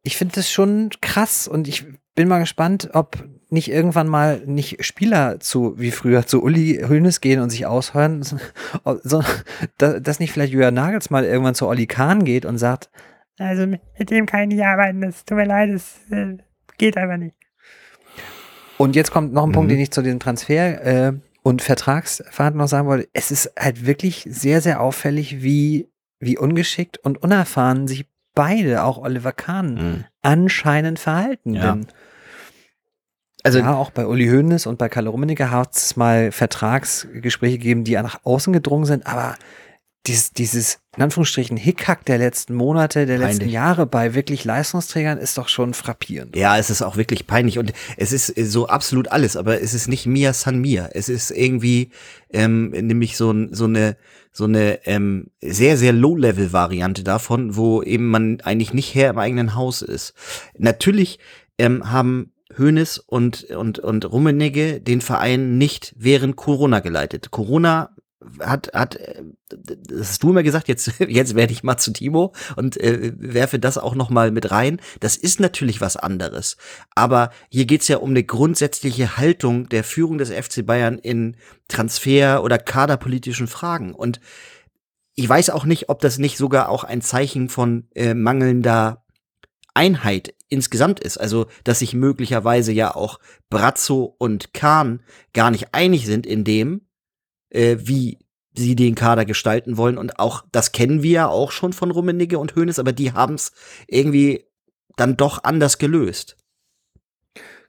B: ich finde das schon krass und ich bin mal gespannt, ob nicht irgendwann mal nicht Spieler zu, wie früher, zu Uli Hoeneß gehen und sich aushören, sondern dass nicht vielleicht Jürgen Nagels mal irgendwann zu Olli Kahn geht und sagt,
C: Also mit mit dem kann ich nicht arbeiten, das tut mir leid, das äh, geht einfach nicht.
B: Und jetzt kommt noch ein Punkt,
A: Mhm.
B: den ich zu dem Transfer äh, und Vertragsverhandlungen noch sagen wollte. Es ist halt wirklich sehr, sehr auffällig, wie, wie ungeschickt und unerfahren sich beide, auch Oliver Kahn,
A: Mhm.
B: anscheinend verhalten.
A: Ja.
B: Denn
A: Also
B: ja, auch bei Uli Hoeneß und bei Kalle Rummenigge hat es mal Vertragsgespräche gegeben, die nach außen gedrungen sind, aber dieses, dieses in Anführungsstrichen Hickhack der letzten Monate, der letzten
A: Peinlich.
B: Jahre bei wirklich Leistungsträgern ist doch schon frappierend.
A: Ja, es ist auch wirklich peinlich und es ist so absolut alles, aber es ist nicht Mia San Mia. Es ist irgendwie ähm, nämlich so, so eine so eine ähm, sehr sehr Low-Level-Variante davon, wo eben man eigentlich nicht Herr im eigenen Haus ist. Natürlich ähm, haben Hoeneß und und und Rummenigge den Verein nicht während Corona geleitet. Corona hat, hat, äh, das hast du immer gesagt, jetzt, jetzt werde ich mal zu Timo und äh, werfe das auch noch mal mit rein. Das ist natürlich was anderes. Aber hier geht's ja um eine grundsätzliche Haltung der Führung des FC Bayern in Transfer- oder kaderpolitischen Fragen. Und ich weiß auch nicht, ob das nicht sogar auch ein Zeichen von äh, mangelnder Einheit insgesamt ist. Also, dass sich möglicherweise ja auch Brazzo und Kahn gar nicht einig sind in dem, äh, wie sie den Kader gestalten wollen. Und auch, das kennen wir ja auch schon von Rummenigge und Hoeneß, aber die haben es irgendwie dann doch anders gelöst.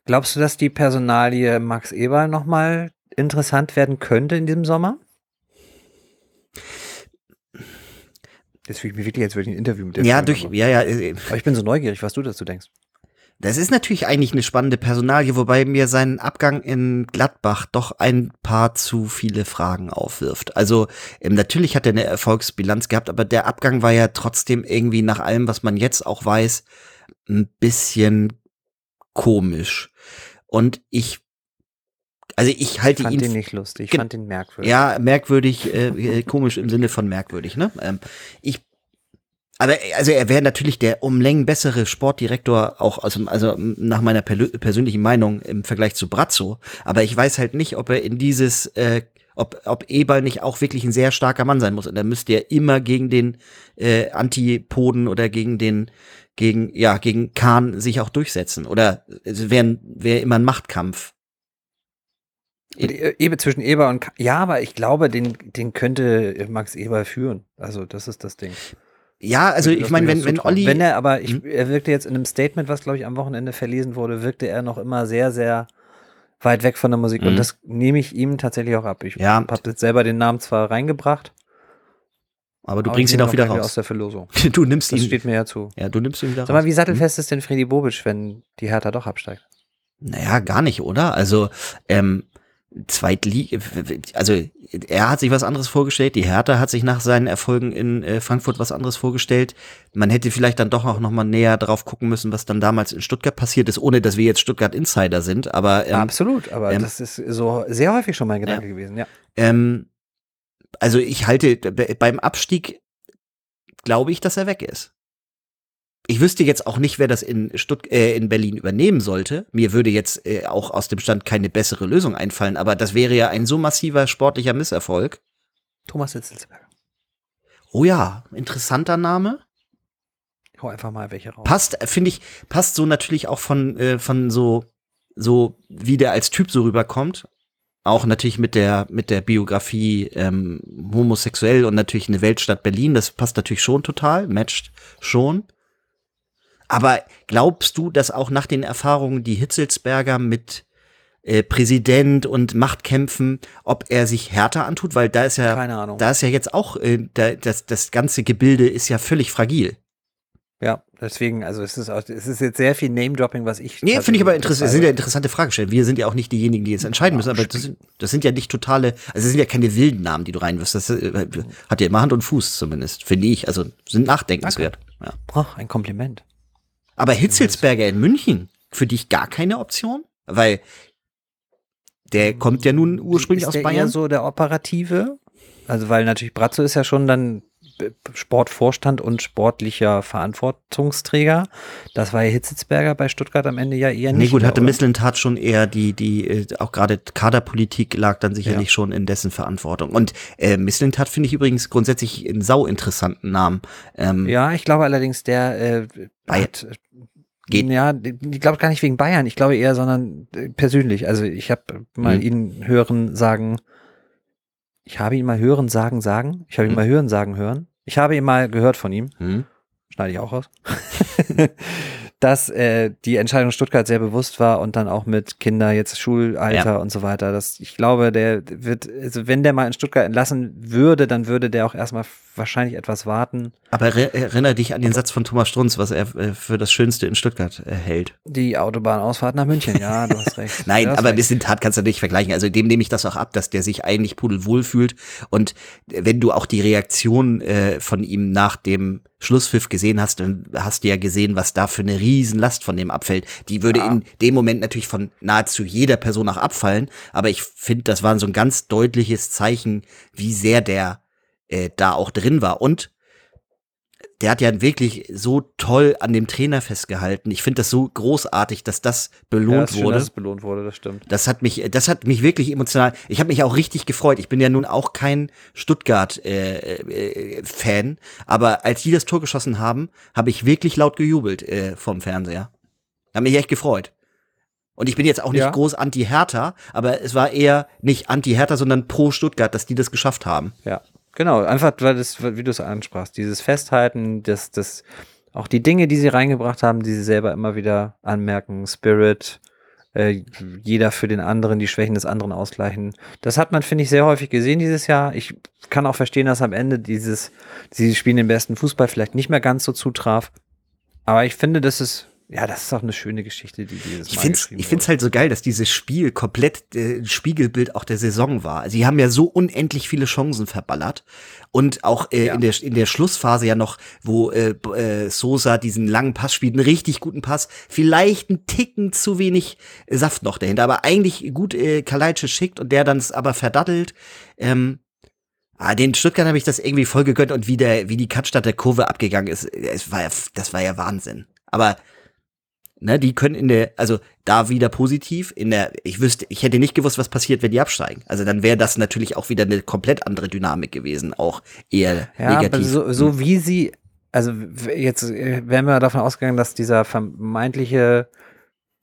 B: Glaubst du, dass die Personalie Max Eberl nochmal interessant werden könnte in diesem Sommer? Jetzt fühle ich mich wirklich, als würde ich ein Interview mit dir
A: Ja, durch,
B: aber-
A: ja, ja, äh,
B: Aber ich bin so neugierig, was du dazu denkst.
A: Das ist natürlich eigentlich eine spannende Personalie, wobei mir sein Abgang in Gladbach doch ein paar zu viele Fragen aufwirft. Also ähm, natürlich hat er eine Erfolgsbilanz gehabt, aber der Abgang war ja trotzdem irgendwie nach allem, was man jetzt auch weiß, ein bisschen komisch. Und ich, also ich
B: Ich
A: halte
B: fand
A: ihn
B: den nicht lustig, ich fand den merkwürdig.
A: ja, merkwürdig, äh, äh, komisch im Sinne von merkwürdig, ne? Ähm, ich, aber also er wäre natürlich der um Längen bessere Sportdirektor, auch aus also m, nach meiner persönlichen Meinung im Vergleich zu Brazzo. Aber ich weiß halt nicht, ob er in dieses, äh, ob, ob Eberl nicht auch wirklich ein sehr starker Mann sein muss. Und dann müsste er immer gegen den äh, Antipoden oder gegen den, gegen, ja, gegen Kahn sich auch durchsetzen. Oder es wäre wär immer ein Machtkampf.
B: E- Ebe zwischen Eber und Ka ja, aber ich glaube, den, den könnte Max Eber führen. Also das ist das Ding.
A: Ja, also ich
B: das
A: meine, wenn, wenn. Olli.
B: Wenn er, aber ich,
A: Hm?
B: er wirkte jetzt in einem Statement, was glaube ich am Wochenende verlesen wurde, wirkte er noch immer sehr, sehr weit weg von der Musik.
A: Mhm.
B: Und das nehme ich ihm tatsächlich auch ab. Ich
A: Ja.
B: habe jetzt selber den Namen zwar reingebracht,
A: aber du
B: aber
A: bringst ihn auch wieder
B: gleich aus
A: raus.
B: der Verlosung.
A: Du nimmst
B: Das
A: ihn.
B: steht mir ja zu.
A: Ja, du nimmst ihn wieder
B: Sag mal,
A: raus.
B: wie sattelfest ist denn Freddy Bobic, wenn die Hertha doch absteigt?
A: Naja, gar nicht, oder? Also, ähm, Zweitliga, also er hat sich was anderes vorgestellt, die Hertha hat sich nach seinen Erfolgen in äh, Frankfurt was anderes vorgestellt. Man hätte vielleicht dann doch auch noch mal näher drauf gucken müssen, was dann damals in Stuttgart passiert ist, ohne dass wir jetzt Stuttgart Insider sind, aber ähm,
B: Absolut, aber
A: ähm,
B: das ist so sehr häufig schon mein Gedanke gewesen, ja.
A: ähm, also ich halte be- beim Abstieg glaube ich, dass er weg ist. Ich wüsste jetzt auch nicht, wer das in Stutt äh, in Berlin übernehmen sollte. Mir würde jetzt äh, auch aus dem Stand keine bessere Lösung einfallen, aber das wäre ja ein so massiver sportlicher Misserfolg.
B: Thomas Hitzelsberger.
A: Oh ja, interessanter Name.
B: Hau einfach mal welche raus.
A: Passt, äh, finde ich, passt so natürlich auch von, äh, von so, so, wie der als Typ so rüberkommt. Auch natürlich mit der, mit der Biografie ähm, homosexuell und natürlich eine Weltstadt Berlin. Das passt natürlich schon total, matcht schon. Aber glaubst du, dass auch nach den Erfahrungen, die Hitzelsberger mit äh, Präsident und Machtkämpfen, ob er sich härter antut? Weil da ist ja,
B: Keine Ahnung.
A: da ist ja jetzt auch, äh, da, das, das ganze Gebilde ist ja völlig fragil.
B: Ja, deswegen, also es ist, auch, es ist jetzt sehr viel Name-Dropping, was ich.
A: Nee, finde ich aber interessant. Das sind ja interessante Fragestellungen. Wir sind ja auch nicht diejenigen, die jetzt entscheiden müssen, aber das sind, das sind ja nicht totale, also das sind ja keine wilden Namen, die du reinwirfst. Das äh, hat ja immer Hand und Fuß zumindest, finde ich. Also sind nachdenkenswert. Ja.
B: Ach, ein Kompliment.
A: Aber Hitzelsberger in München, für dich gar keine Option? Weil der kommt ja nun ursprünglich
B: ist
A: aus
B: der
A: Bayern.
B: eher so der operative? Also, weil natürlich Brazzo ist ja schon dann Sportvorstand und sportlicher Verantwortungsträger. Das war ja Hitzitzberger bei Stuttgart am Ende ja eher nicht.
A: Nee, gut, hatte? Mislintat schon eher die, die, äh, auch gerade Kaderpolitik lag dann sicherlich
B: Ja.
A: schon in dessen Verantwortung. Und äh, Mislintat finde ich übrigens grundsätzlich einen sau interessanten Namen. Ähm,
B: Ja, ich glaube allerdings, der äh, hat, äh,
A: Geht.
B: Ja, ich glaube gar nicht wegen Bayern. Ich glaube eher, sondern äh, persönlich. Also ich habe mal
A: Mhm.
B: ihn hören sagen. Ich habe ihn mal hören sagen sagen. Ich habe ihn
A: Mhm.
B: mal hören sagen hören. Ich habe ihn mal gehört von ihm.
A: Hm?
B: schneide ich auch raus, dass äh, die Entscheidung Stuttgart sehr bewusst war und dann auch mit Kinder, jetzt Schulalter und so weiter. Das, ich glaube, der wird, also wenn der mal in Stuttgart entlassen würde, dann würde der auch erstmal wahrscheinlich etwas warten.
A: Aber er- erinnere dich an den Satz von Thomas Strunz, was er äh, für das Schönste in Stuttgart äh, hält.
B: Die Autobahnausfahrt nach München, ja, du hast recht.
A: Nein,
B: hast
A: aber
B: recht.
A: Mislintat kannst du nicht vergleichen. Also dem nehme ich das auch ab, dass der sich eigentlich pudelwohl fühlt. Und wenn du auch die Reaktion äh, von ihm nach dem Schlusspfiff gesehen hast, dann hast du ja gesehen, was da für eine Riesenlast von dem abfällt. Die würde
B: Ja.
A: in dem Moment natürlich von nahezu jeder Person auch abfallen. Aber ich finde, das war so ein ganz deutliches Zeichen, wie sehr der äh, da auch drin war. Und der hat ja wirklich so toll an dem Trainer festgehalten. Ich finde das so großartig, dass das
B: ja,
A: belohnt
B: ist schön,
A: wurde.
B: dass es belohnt wurde, das stimmt.
A: Das hat mich, das hat mich wirklich emotional. Ich habe mich auch richtig gefreut. Ich bin ja nun auch kein Stuttgart-Fan, äh, äh, Fan, aber als die das Tor geschossen haben, habe ich wirklich laut gejubelt äh, vom Fernseher. Hab mich echt gefreut. Und ich bin jetzt auch nicht
B: Ja.
A: groß anti-Hertha, aber es war eher nicht anti-Hertha, sondern pro Stuttgart, dass die das geschafft haben.
B: Ja, genau. Einfach, weil das, wie du es ansprachst, dieses Festhalten, das, das, auch die Dinge, die sie reingebracht haben, die sie selber immer wieder anmerken, Spirit, äh, jeder für den anderen, die Schwächen des anderen ausgleichen. Das hat man, finde ich, sehr häufig gesehen dieses Jahr. Ich kann auch verstehen, dass am Ende dieses, sie spielen den besten Fußball vielleicht nicht mehr ganz so zutraf. Aber ich finde, das ist, ja, das ist auch eine schöne Geschichte, die dieses
A: Ich
B: Mal
A: find's,
B: geschrieben
A: ich find's
B: wurde.
A: halt so geil, dass dieses Spiel komplett äh, ein Spiegelbild auch der Saison war. Sie haben ja so unendlich viele Chancen verballert und auch äh,
B: Ja.
A: in der in der Schlussphase ja noch, wo äh, äh, Sosa diesen langen Pass spielt, einen richtig guten Pass, vielleicht einen Ticken zu wenig äh, Saft noch dahinter, aber eigentlich gut äh, Kalajdzic schickt und der dann aber verdattelt. Ähm, Ah, den Stuttgart habe ich das irgendwie voll gegönnt und wie der, wie die Cutstadt der Kurve abgegangen ist, es war ja, das war ja Wahnsinn. Aber ne, die können in der, also da wieder positiv, in der, ich wüsste, ich hätte nicht gewusst, was passiert, wenn die absteigen. Also dann wäre das natürlich auch wieder eine komplett andere Dynamik gewesen, auch eher
B: Ja, aber
A: negativ.
B: so, so wie sie, also jetzt äh, wären wir davon ausgegangen, dass dieser vermeintliche,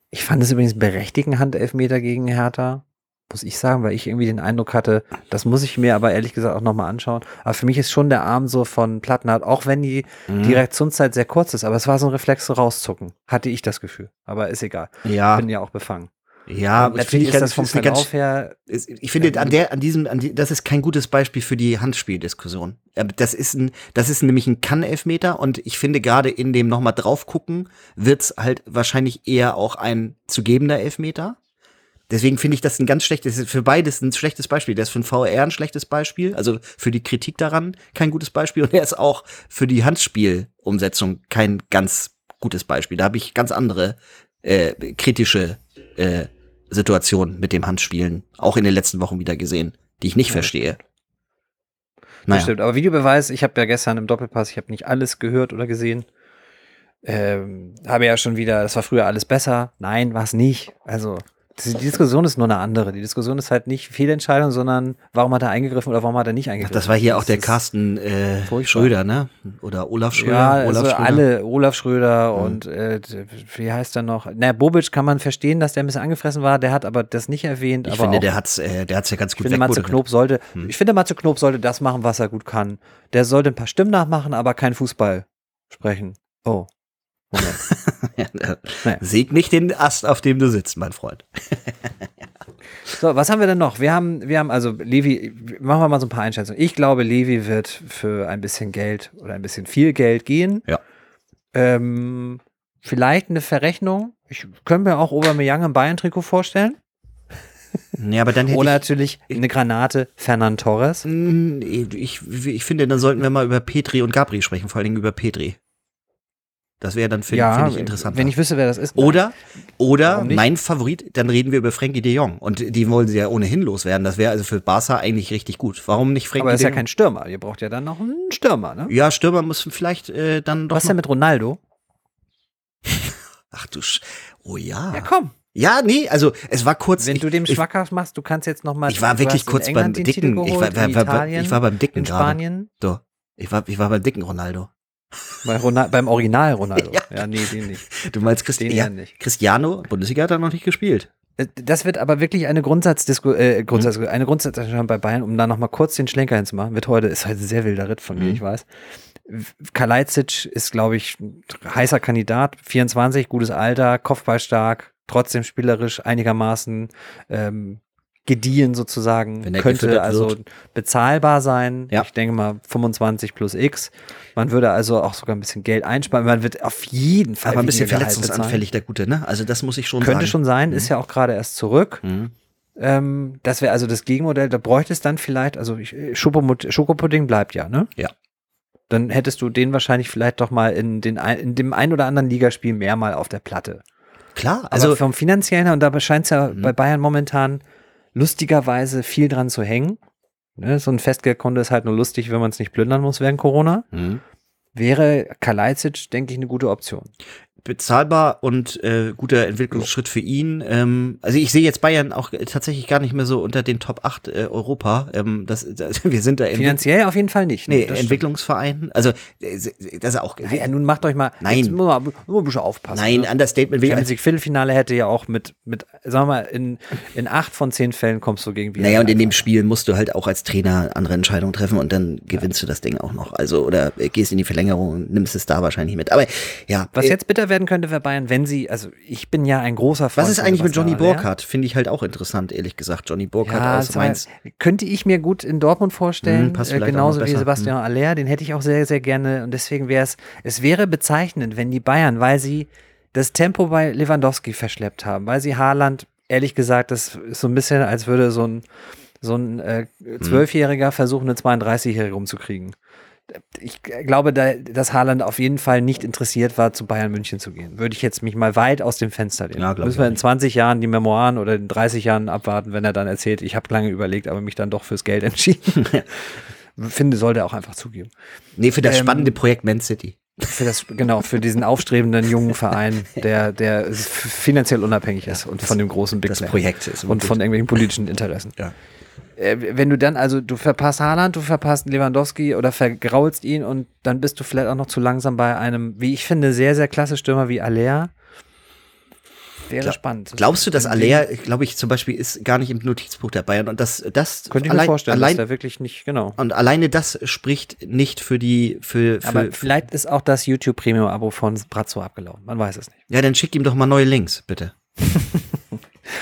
B: ich fand es übrigens berechtigten Handelfmeter gegen Hertha, muss ich sagen, weil ich irgendwie den Eindruck hatte, das muss ich mir aber ehrlich gesagt auch nochmal anschauen. Aber für mich ist schon der Arm so von Plattenhardt, auch wenn die,
A: Mhm.
B: die Reaktionszeit sehr kurz ist, aber es war so ein Reflex so rauszucken, hatte ich das Gefühl. Aber ist egal,
A: ja,
B: bin ja auch befangen.
A: ja, ich
B: natürlich
A: finde
B: ist
A: ganz-
B: das vom Verlauf her,
A: Ich finde, an der, an diesem, an die, das ist kein gutes Beispiel für die Handspieldiskussion. Aber Das ist ein, das ist nämlich ein Kann-Elfmeter und ich finde gerade in dem nochmal drauf gucken, wird's halt wahrscheinlich eher auch ein zu gebender Elfmeter. Deswegen finde ich das ein ganz schlechtes, für beides ein schlechtes Beispiel. Der ist für den VR ein schlechtes Beispiel, also für die Kritik daran kein gutes Beispiel und er ist auch für die Handspielumsetzung kein ganz gutes Beispiel. Da habe ich ganz andere äh, kritische äh, Situationen mit dem Handspielen auch in den letzten Wochen wieder gesehen, die ich nicht verstehe.
B: Das
A: Naja.
B: stimmt. Aber Videobeweis, ich habe ja gestern im Doppelpass, ich habe nicht alles gehört oder gesehen. Ähm, habe ja schon wieder, das war früher alles besser. Nein, war es nicht. Also, die Diskussion ist nur eine andere. Die Diskussion ist halt nicht Fehlentscheidung, sondern warum hat er eingegriffen oder warum hat er nicht
A: Ach,
B: eingegriffen.
A: das war hier auch der Carsten äh. Schröder, ne? Oder Olaf Schröder.
B: Ja,
A: Olaf
B: also
A: Schröder.
B: alle, Olaf Schröder
A: Mhm.
B: und äh, wie heißt er noch? Na, Bobic kann man verstehen, dass der ein bisschen angefressen war, der hat aber das nicht erwähnt.
A: Ich
B: aber
A: finde,
B: auch
A: der hat's, äh, der hat's ja ganz
B: Ich
A: gut
B: finde, Matze. Knob sollte,
A: Hm.
B: ich finde, Matze Knob sollte das machen, was er gut kann. Der sollte ein paar Stimmen nachmachen, aber kein Fußball sprechen. Oh. Moment. Naja.
A: Säg nicht den Ast, auf dem du sitzt, mein Freund.
B: So, was haben wir denn noch? Wir haben, wir haben also Levi, machen wir mal so ein paar Einschätzungen. Ich glaube, Levi wird für ein bisschen Geld oder ein bisschen viel Geld gehen.
A: Ja.
B: Ähm, vielleicht eine Verrechnung. Ich könnte mir auch Aubameyang im Bayern-Trikot vorstellen.
A: Nee, aber dann hätte
B: Oder
A: ich,
B: natürlich eine Granate Fernand Torres.
A: Ich, ich, ich finde, dann sollten wir mal über Petri und Gabri sprechen, vor allen Dingen über Petri. Das wäre dann, finde
B: ja,
A: find ich, interessant.
B: Wenn ich wüsste, wer das ist.
A: Oder, oder mein Favorit, dann reden wir über Frankie de Jong. Und die wollen sie ja ohnehin loswerden. Das wäre also für Barca eigentlich richtig gut. Warum nicht Frankie
B: aber er ist
A: de
B: ja
A: Jong?
B: kein Stürmer. Ihr braucht ja dann noch einen Stürmer, ne?
A: ja, Stürmer muss vielleicht äh, dann doch.
B: Was
A: noch-
B: denn mit Ronaldo?
A: Ach du Sch Oh ja.
B: Ja, komm.
A: Ja, nee, also es war kurz.
B: Wenn
A: ich,
B: du dem schmackhaft machst, du kannst jetzt noch mal.
A: Ich war wirklich kurz beim Dicken. Ich war-
B: geholt,
A: war-
B: in
A: war-
B: Italien,
A: ich war beim Dicken
B: in
A: gerade.
B: Spanien.
A: So. Ich war, ich war beim dicken Ronaldo.
B: Bei Ronal beim Original Ronaldo.
A: Ja.
B: ja. nee, den nicht.
A: Du meinst Christi ja,
B: nicht.
A: Cristiano? Bundesliga hat er noch nicht gespielt.
B: Äh, Das wird aber wirklich eine Grundsatzdisku äh, Grundsatz
A: Mhm.
B: eine Grundsatzdiskussion bei Bayern, um da noch mal kurz den Schlenker hinzumachen. Wird heute ist heute ein sehr wilder Ritt von mir,
A: Mhm.
B: ich weiß. Kalajdzic ist, glaube ich, heißer Kandidat. 24, gutes Alter, kopfballstark, trotzdem spielerisch einigermaßen ähm, gediehen sozusagen. Könnte also
A: wird.
B: bezahlbar sein.
A: Ja.
B: Ich denke mal 25 plus X. Man würde also auch sogar ein bisschen Geld einsparen. Man wird auf jeden Fall
A: Aber ein bisschen verletzungsanfällig, der Gute, ne? Also das muss ich schon
B: Könnte
A: sagen.
B: schon sein, ist ja auch gerade erst zurück.
A: Mhm.
B: Ähm, das wäre also das Gegenmodell. Da bräuchte es dann vielleicht, also ich, Schokopudding bleibt ja, ne?
A: Ja.
B: Dann hättest du den wahrscheinlich vielleicht doch mal in, den, in dem ein oder anderen Ligaspiel mehr mal auf der Platte.
A: Klar,
B: Also
A: also
B: vom finanziellen her, und da scheint es ja
A: Mhm.
B: bei Bayern momentan lustigerweise viel dran zu hängen. Ne, so ein Festgeldkonto ist halt nur lustig, wenn man es nicht plündern muss während Corona.
A: mhm.
B: Wäre Kalajdzic, denke ich, eine gute Option.
A: Bezahlbar und äh, guter Entwicklungsschritt für ihn. Ähm, also ich sehe jetzt Bayern auch tatsächlich gar nicht mehr so unter den Top 8 äh, Europa. Ähm, das, das, wir sind da
B: Finanziell auf jeden Fall nicht.
A: nee,
B: das.
A: Entwicklungsverein. Also äh, das ist auch
B: Ja, nun macht euch mal,
A: Nein.
B: jetzt muss man muss man ein bisschen aufpassen.
A: Nein,
B: ne?
A: Understatement
B: Champions League Viertelfinale hätte ja auch mit, mit, sagen wir mal, in, in acht von zehn Fällen kommst du gegen
A: Naja, und in dem. Spiel musst du halt auch als Trainer andere Entscheidungen treffen und dann gewinnst du das Ding auch noch. Also, oder äh, gehst in die Verlängerung und nimmst es da wahrscheinlich mit. Aber ja.
B: Was
A: äh,
B: jetzt bitter werden könnte für Bayern, wenn sie, also ich bin ja ein großer Freund
A: was ist eigentlich mit Johnny. Burkhardt? Finde ich halt auch interessant, ehrlich gesagt. Johnny Burkhardt
B: Ja,
A: aus Mainz.
B: könnte ich mir gut in Dortmund vorstellen,
A: Hm,
B: äh, genauso wie. Sebastian Aller, den hätte ich auch sehr, sehr gerne und deswegen wäre es, es wäre bezeichnend, wenn die Bayern, weil sie das Tempo bei Lewandowski verschleppt haben, weil sie Haaland, ehrlich gesagt, das ist so ein bisschen, als würde so ein so ein äh, Zwölfjähriger versuchen, eine 32-Jährige rumzukriegen. Ich glaube, da, dass Haaland auf jeden Fall nicht interessiert war, zu Bayern München zu gehen. Würde ich jetzt mich mal weit aus dem Fenster lehnen.
A: Ja,
B: Müssen wir in
A: nicht.
B: 20 Jahren die Memoiren oder in 30 Jahren abwarten, wenn er dann erzählt, ich habe lange überlegt, aber mich dann doch fürs Geld entschieden. Finde, sollte er auch einfach zugeben.
A: Nee, für das
B: ähm,
A: spannende Projekt Man City.
B: Für das, genau, für diesen aufstrebenden jungen Verein, der, der finanziell unabhängig ist und von dem großen Big
A: Das
B: Player.
A: Projekt ist
B: und von irgendwelchen politischen Interessen.
A: Ja.
B: Äh, wenn du dann, also du verpasst Haaland, du verpasst Lewandowski oder vergraulst ihn und dann bist du vielleicht auch noch zu langsam bei einem, wie ich finde, sehr, sehr klasse Stürmer wie Aller. Wäre
A: Glaub-
B: spannend.
A: Glaubst du, dass Aller, glaube ich, zum Beispiel ist gar nicht im Notizbuch der Bayern und das, das
B: Könnte ich
A: allein,
B: mir vorstellen,
A: allein,
B: dass der wirklich nicht, genau.
A: und alleine das spricht nicht für die, für, für,
B: Aber vielleicht ist auch das YouTube Premium Abo von Brazzo abgelaufen. Man weiß es nicht.
A: ja, dann schick ihm doch mal neue Links, bitte.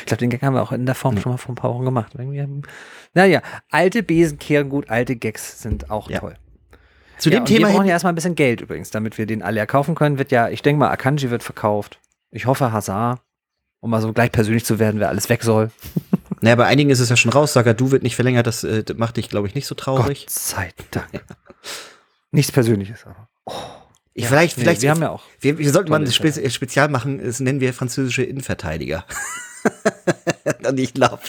B: Ich glaube, den Gag haben wir auch in der Form schon mal vor ein paar Wochen gemacht. Naja, alte Besen kehren gut, alte Gags sind auch
A: Ja.
B: toll.
A: Zu
B: ja,
A: dem Thema
B: Wir brauchen ja erstmal ein bisschen Geld übrigens, damit wir den alle kaufen können. Wird ja, ich denke mal, Akanji wird verkauft. Ich hoffe, Hazard. Um mal so gleich persönlich zu werden, wer alles weg soll.
A: Naja, bei einigen ist es ja schon raus. Saga, du wird nicht verlängert. Das äh, macht dich, glaube ich, nicht so traurig.
B: Gott sei Dank. Nichts Persönliches, aber.
A: Ich,
B: Ja,
A: vielleicht,
B: nee,
A: vielleicht,
B: wir haben ja auch
A: wir, wir sollten mal ein Spezial machen. Das nennen wir französische Innenverteidiger. Und ich glaube,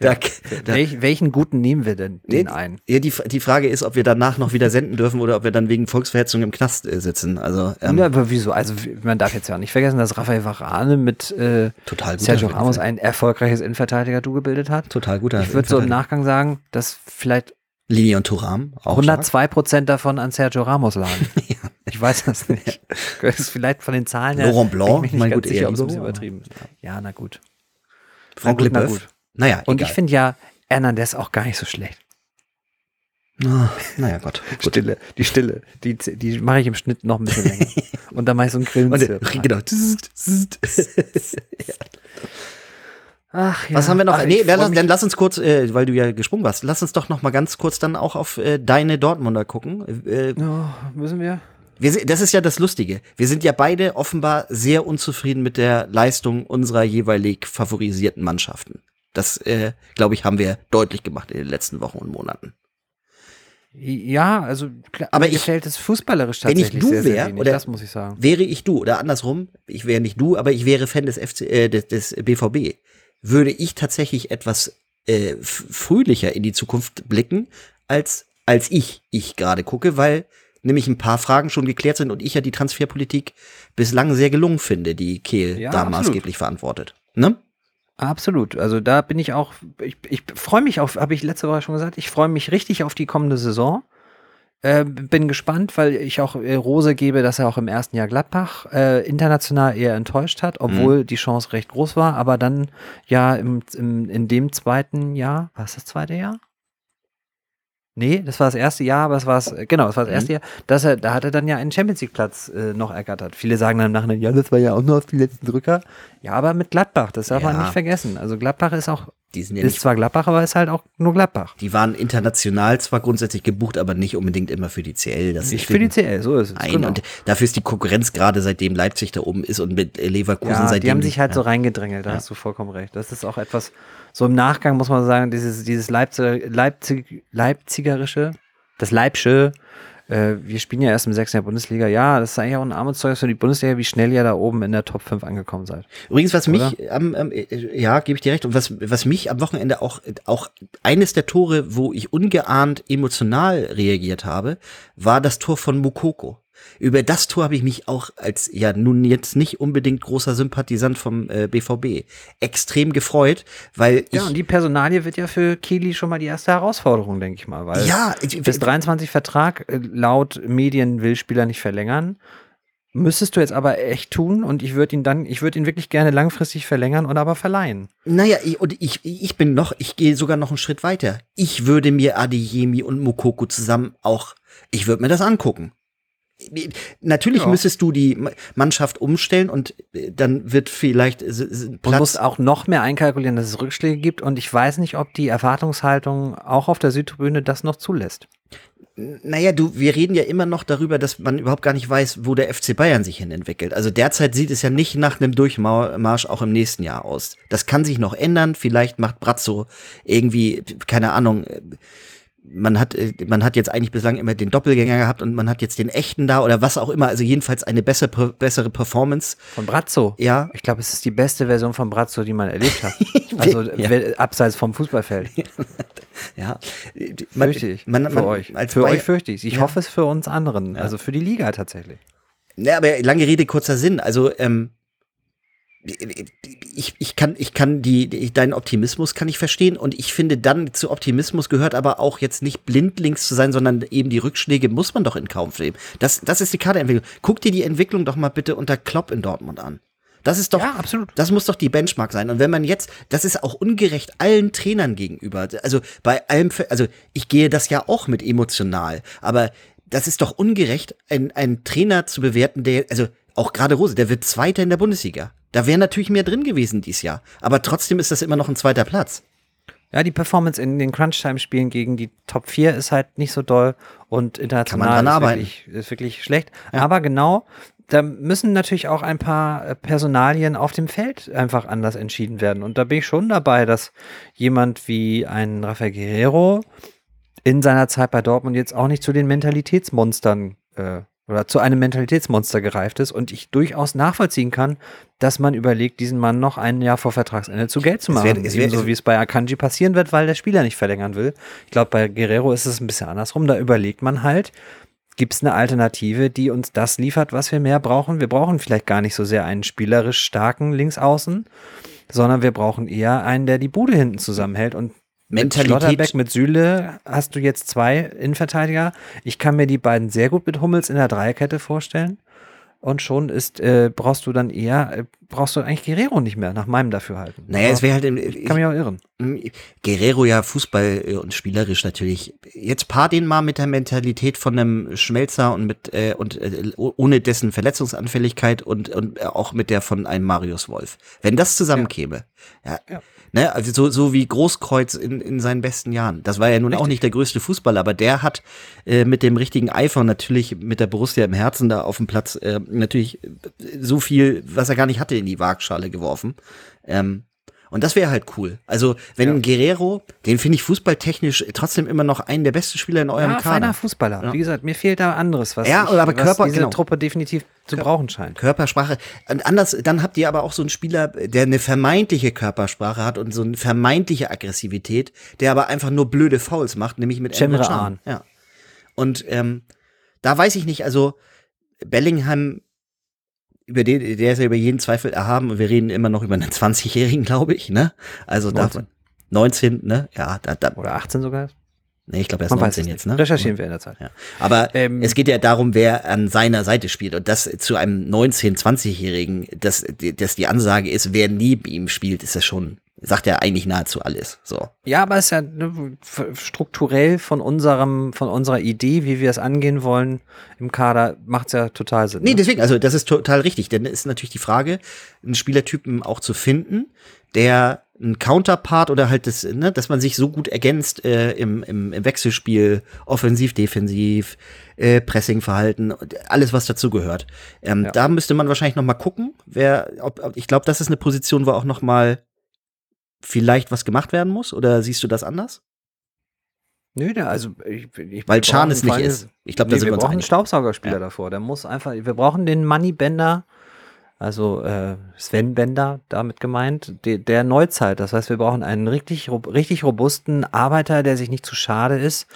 A: da, da,
B: Welch, welchen guten nehmen wir denn
A: Nee,
B: den ein?
A: Ja, die, die Frage ist, ob wir danach noch wieder senden dürfen oder ob wir dann wegen Volksverhetzung im Knast äh, sitzen. Also ähm,
B: Ja, aber wieso? Also man darf jetzt ja auch nicht vergessen, dass Rafael Varane mit äh,
A: total.
B: Sergio Ramos ein erfolgreiches Innenverteidiger-Du gebildet hat.
A: total guter.
B: Ich würde so im. Nachgang sagen, dass vielleicht
A: Linie und Turam auch
B: 102 Prozent davon an Sergio Ramos lagen. Ich weiß das nicht. Das ist vielleicht von den Zahlen her.
A: Laurent Blanc, mein gut,
B: sicher,
A: eher so,
B: übertrieben. Ja, na gut.
A: Frank
B: Na gut, na gut.
A: Naja,
B: Und
A: egal.
B: ich finde ja Hernandez auch gar nicht so schlecht.
A: Ah, naja, Gott. Gut.
B: Stille, die Stille, die, die mache ich im Schnitt noch ein bisschen länger. Und dann mache ich so einen Grillen.
A: Und, äh, genau.
B: Ach, ja.
A: Was haben wir noch?
B: Ach,
A: nee, dann, dann lass uns kurz, äh, weil du ja gesprungen warst, lass uns doch noch mal ganz kurz dann auch auf äh, deine Dortmunder gucken. Äh,
B: Oh, müssen wir?
A: Wir, das ist ja das Lustige. Wir sind ja beide offenbar sehr unzufrieden mit der Leistung unserer jeweilig favorisierten Mannschaften. Das, äh, glaube ich, haben wir deutlich gemacht in den letzten Wochen und Monaten.
B: Ja, also klar,
A: Aber ich-
B: gefällt es fußballerisch
A: wenn ich
B: tatsächlich
A: du
B: sehr, sehr
A: wär,
B: wenig,
A: oder-
B: das muss ich sagen.
A: Wäre ich du oder andersrum, ich wäre nicht du, aber ich wäre Fan des FC, äh, des, des BVB, würde ich tatsächlich etwas äh, fröhlicher in die Zukunft blicken, als, als ich, ich gerade gucke, weil nämlich ein paar Fragen schon geklärt sind und ich ja die Transferpolitik bislang sehr gelungen finde, die Kehl
B: Ja,
A: da
B: absolut.
A: maßgeblich verantwortet. Ne?
B: Absolut. Also da bin ich auch, ich, ich freue mich auf, habe ich letzte Woche schon gesagt, ich freue mich richtig auf die kommende Saison. Äh, bin gespannt, weil ich auch äh, Rose gebe, dass er auch im ersten Jahr Gladbach äh, international eher enttäuscht hat, obwohl die Chance recht groß war, aber dann ja im, im, in dem zweiten Jahr, war es das zweite Jahr? Nee, das war das erste Jahr, aber das war es, genau, das war das erste Jahr, dass er, da hat er dann ja einen Champions League Platz äh, noch ergattert. Viele sagen dann im Nachhinein, ja, das war ja auch nur auf die letzten Drücker. Ja, aber mit Gladbach, das darf man
A: Ja.
B: nicht vergessen. Also Gladbach ist auch,
A: Die sind ja
B: ist
A: nicht,
B: zwar Gladbach, aber ist halt auch nur Gladbach.
A: die waren international zwar grundsätzlich gebucht, aber nicht unbedingt immer für die CL. Das
B: Nicht für die CL, so ist es.
A: Nein,
B: genau.
A: und dafür ist die Konkurrenz gerade seitdem Leipzig da oben ist und mit Leverkusen
B: ja,
A: seitdem.
B: die haben sich halt so
A: ja.
B: reingedrängelt, da hast du vollkommen recht. Das ist auch etwas, so im Nachgang muss man sagen, dieses, dieses Leipzig, Leipzig, Leipzigerische, das Leipsche, äh, wir spielen ja erst im sechsten Jahr Bundesliga. Ja, das ist eigentlich auch ein Armutszeugnis für die Bundesliga, wie schnell ihr da oben in der Top 5 angekommen seid.
A: Übrigens, was mich, am am, äh, ja, gebe ich dir recht, und was, was mich am Wochenende auch, auch eines der Tore, wo ich ungeahnt emotional reagiert habe, war das Tor von Mukoko. Über das Tor habe ich mich auch als ja nun jetzt nicht unbedingt großer Sympathisant vom äh, BVB extrem gefreut, weil ich
B: Ja, und die Personalie wird ja für Kili schon mal die erste Herausforderung, denke ich mal. Weil
A: ja, ich,
B: bis 23 Vertrag, laut Medien will Spieler nicht verlängern. Müsstest du jetzt aber echt tun und ich würde ihn dann, ich würde ihn wirklich gerne langfristig verlängern und aber verleihen.
A: Naja, ich, und ich, ich bin noch, ich gehe sogar noch einen Schritt weiter. Ich würde mir Adeyemi und Mokoko zusammen auch, ich würde mir das angucken. Natürlich
B: Ja.
A: müsstest du die Ma- Mannschaft umstellen und äh, dann wird vielleicht Platz.
B: musst auch noch mehr einkalkulieren, dass es Rückschläge gibt. Und ich weiß nicht, ob die Erwartungshaltung auch auf der Südtribüne das noch zulässt.
A: Naja, du, wir reden ja immer noch darüber, dass man überhaupt gar nicht weiß, wo der FC Bayern sich hin entwickelt. Also derzeit sieht es ja nicht nach einem Durchmarsch auch im nächsten Jahr aus. Das kann sich noch ändern. Vielleicht macht Brazzo irgendwie, keine Ahnung, äh, man hat, äh, man hat jetzt eigentlich bislang immer den Doppelgänger gehabt und man hat jetzt den echten da oder was auch immer. Also jedenfalls eine bessere, bessere Performance.
B: Von Brazzo.
A: Ja.
B: Ich glaube, es ist die beste Version von Brazzo, die man erlebt hat. Also
A: Ja.
B: abseits vom Fußballfeld.
A: Ja. Man,
B: Fürchte ich.
A: man,
B: für
A: man,
B: euch.
A: Als
B: Für
A: Bayer-
B: euch fürchte ich. Ich
A: Ja.
B: hoffe es für uns anderen. Also für die Liga tatsächlich.
A: Ja, aber lange Rede, kurzer Sinn. Also, ähm, ich, ich kann, ich kann die, die, deinen Optimismus kann ich verstehen und ich finde dann zu Optimismus gehört aber auch jetzt nicht blindlings zu sein, sondern eben die Rückschläge muss man doch in Kauf nehmen. Das, das ist die Kaderentwicklung. Guck dir die Entwicklung doch mal bitte unter Klopp in Dortmund an. Das ist doch,
B: Ja, absolut.
A: das muss doch die Benchmark sein. Und wenn man jetzt, das ist auch ungerecht allen Trainern gegenüber. Also bei allem, also ich gehe das ja auch mit emotional, aber das ist doch ungerecht, einen, einen Trainer zu bewerten, der, also auch gerade Rose, der wird Zweiter in der Bundesliga. Da wäre natürlich mehr drin gewesen dieses Jahr. Aber trotzdem ist das immer noch ein zweiter Platz.
B: Ja, die Performance in den Crunch-Time-Spielen gegen die Top 4 ist halt nicht so doll und international ist, wirklich, ist wirklich schlecht. Aber genau, da müssen natürlich auch ein paar äh, Personalien auf dem Feld einfach anders entschieden werden. Und da bin ich schon dabei, dass jemand wie ein Rafael Guerrero in seiner Zeit bei Dortmund jetzt auch nicht zu den Mentalitätsmonstern äh, oder zu einem Mentalitätsmonster gereift ist und ich durchaus nachvollziehen kann, dass man überlegt, diesen Mann noch ein Jahr vor Vertragsende zu Geld zu
A: Es
B: machen.
A: wär- es wär-
B: Ebenso wie es bei Akanji passieren wird, weil der Spieler nicht verlängern will. Ich glaube, bei Guerrero ist es ein bisschen andersrum. Da überlegt man halt, gibt es eine Alternative, die uns das liefert, was wir mehr brauchen? Wir brauchen vielleicht gar nicht so sehr einen spielerisch starken Linksaußen, sondern wir brauchen eher einen, der die Bude hinten zusammenhält und mit
A: Mentalität-
B: Schlotterbeck, mit Süle hast du jetzt zwei Innenverteidiger. Ich kann mir die beiden sehr gut mit Hummels in der Dreierkette vorstellen. Und schon ist, äh, brauchst du dann eher, äh, brauchst du eigentlich Guerrero nicht mehr, nach meinem Dafürhalten.
A: Naja, es wäre halt, im-
B: ich kann mich auch irren.
A: Guerrero ja Fußball äh, und spielerisch natürlich. Jetzt paar den mal mit der Mentalität von einem Schmelzer und mit äh, und äh, ohne dessen Verletzungsanfälligkeit und und äh, auch mit der von einem Marius Wolf. Wenn das zusammenkäme, ja.
B: Ja.
A: Ne, also so, so wie Großkreuz in, in seinen besten Jahren. Das war ja nun auch nicht der größte Fußballer, aber der hat äh, mit dem richtigen Eifer natürlich mit der Borussia im Herzen da auf dem Platz äh, natürlich so viel, was er gar nicht hatte, in die Waagschale geworfen. Ähm, Und das wäre halt cool. Also, wenn
B: Ja.
A: Guerrero, den finde ich fußballtechnisch trotzdem immer noch einen der besten Spieler in eurem
B: Ja, feiner
A: Kader.
B: Fußballer.
A: Ja.
B: Wie gesagt, mir fehlt da anderes, was,
A: Ja,
B: ich,
A: aber Körper-
B: diese
A: genau.
B: Truppe definitiv zu brauchen scheint.
A: Körpersprache. Und anders, dann habt ihr aber auch so einen Spieler, der eine vermeintliche Körpersprache hat und so eine vermeintliche Aggressivität, der aber einfach nur blöde Fouls macht, nämlich mit Emre. Can. Ja. Und ähm, da weiß ich nicht, also Bellingham, über den, der ist ja über jeden Zweifel erhaben und wir reden immer noch über einen 20-Jährigen, glaube ich, ne? Also
B: 19.
A: da 19, ne? Ja, da, da
B: Oder 18 sogar.
A: nee, ich glaube, er ist
B: Man weiß
A: 19
B: es
A: jetzt, ne?
B: Recherchieren wir in der Zeit.
A: Ja. Aber
B: Ähm,
A: es geht ja darum, wer an seiner Seite spielt. Und das zu einem 19-, 20-Jährigen, dass, dass die Ansage ist, wer neben ihm spielt, ist ja schon, sagt ja eigentlich nahezu alles. So.
B: Ja, aber es ist ja ne, strukturell von unserem, von unserer Idee, wie wir es angehen wollen, im Kader, macht es ja total Sinn.
A: Nee,
B: ne?
A: deswegen, also das ist total richtig. Denn es ist natürlich die Frage, einen Spielertypen auch zu finden, der ein Counterpart oder halt das, ne, dass man sich so gut ergänzt äh, im, im, im Wechselspiel, offensiv, defensiv, äh, Pressingverhalten, alles was dazu gehört. Ähm,
B: Ja.
A: Da müsste man wahrscheinlich noch mal gucken, wer, ob, ob, ich glaube, das ist eine Position, wo auch noch mal vielleicht was gemacht werden muss. Oder siehst du das anders?
B: Nö, der, also ich, ich,
A: Weil Chan es nicht ist. Ich glaube, da
B: Nee,
A: sind
B: wir
A: wir
B: brauchen einen. Staubsaugerspieler
A: Ja.
B: davor. Der muss einfach, wir brauchen den Moneybender, also äh, Sven Bender damit gemeint, de, der Neuzeit. Das heißt, wir brauchen einen richtig, richtig robusten Arbeiter, der sich nicht zu schade ist,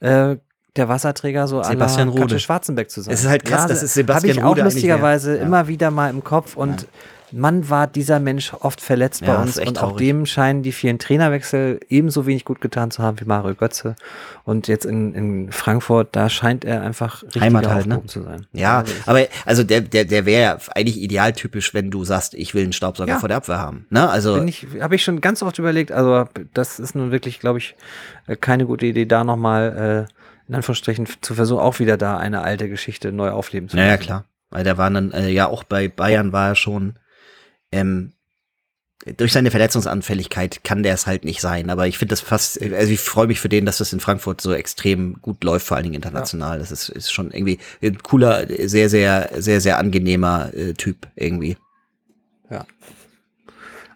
B: äh, der Wasserträger so
A: Sebastian.
B: Katja Schwarzenbeck zu sein.
A: Es ist halt krass, dass es Sebastian
B: Habe ich auch
A: eigentlich
B: lustigerweise.
A: Ja.
B: immer wieder mal im Kopf und Mann war dieser Mensch oft verletzt
A: Ja,
B: bei uns und auch dem scheinen die vielen Trainerwechsel ebenso wenig gut getan zu haben wie Mario Götze. Und jetzt in, in Frankfurt, da scheint er einfach richtig
A: halt, ne?
B: zu sein.
A: Ja,
B: Also
A: aber also der, der, der wäre ja eigentlich idealtypisch, wenn du sagst, ich will einen Staubsauger
B: Ja.
A: vor der Abwehr haben. Ne? Also
B: habe ich schon ganz oft überlegt, also das ist nun wirklich, glaube ich, äh, keine gute Idee, da nochmal äh, in Anführungsstrichen zu versuchen, auch wieder da eine alte Geschichte neu aufleben zu
A: Naja,
B: lassen.
A: klar. Weil der war dann, äh, ja, auch bei Bayern war er schon, ähm, durch seine Verletzungsanfälligkeit kann der es halt nicht sein. Aber ich finde das fast, also ich freue mich für den, dass das in Frankfurt so extrem gut läuft, vor allen Dingen international. Das ist, ist schon irgendwie ein cooler, sehr, sehr, sehr, sehr angenehmer äh, Typ irgendwie.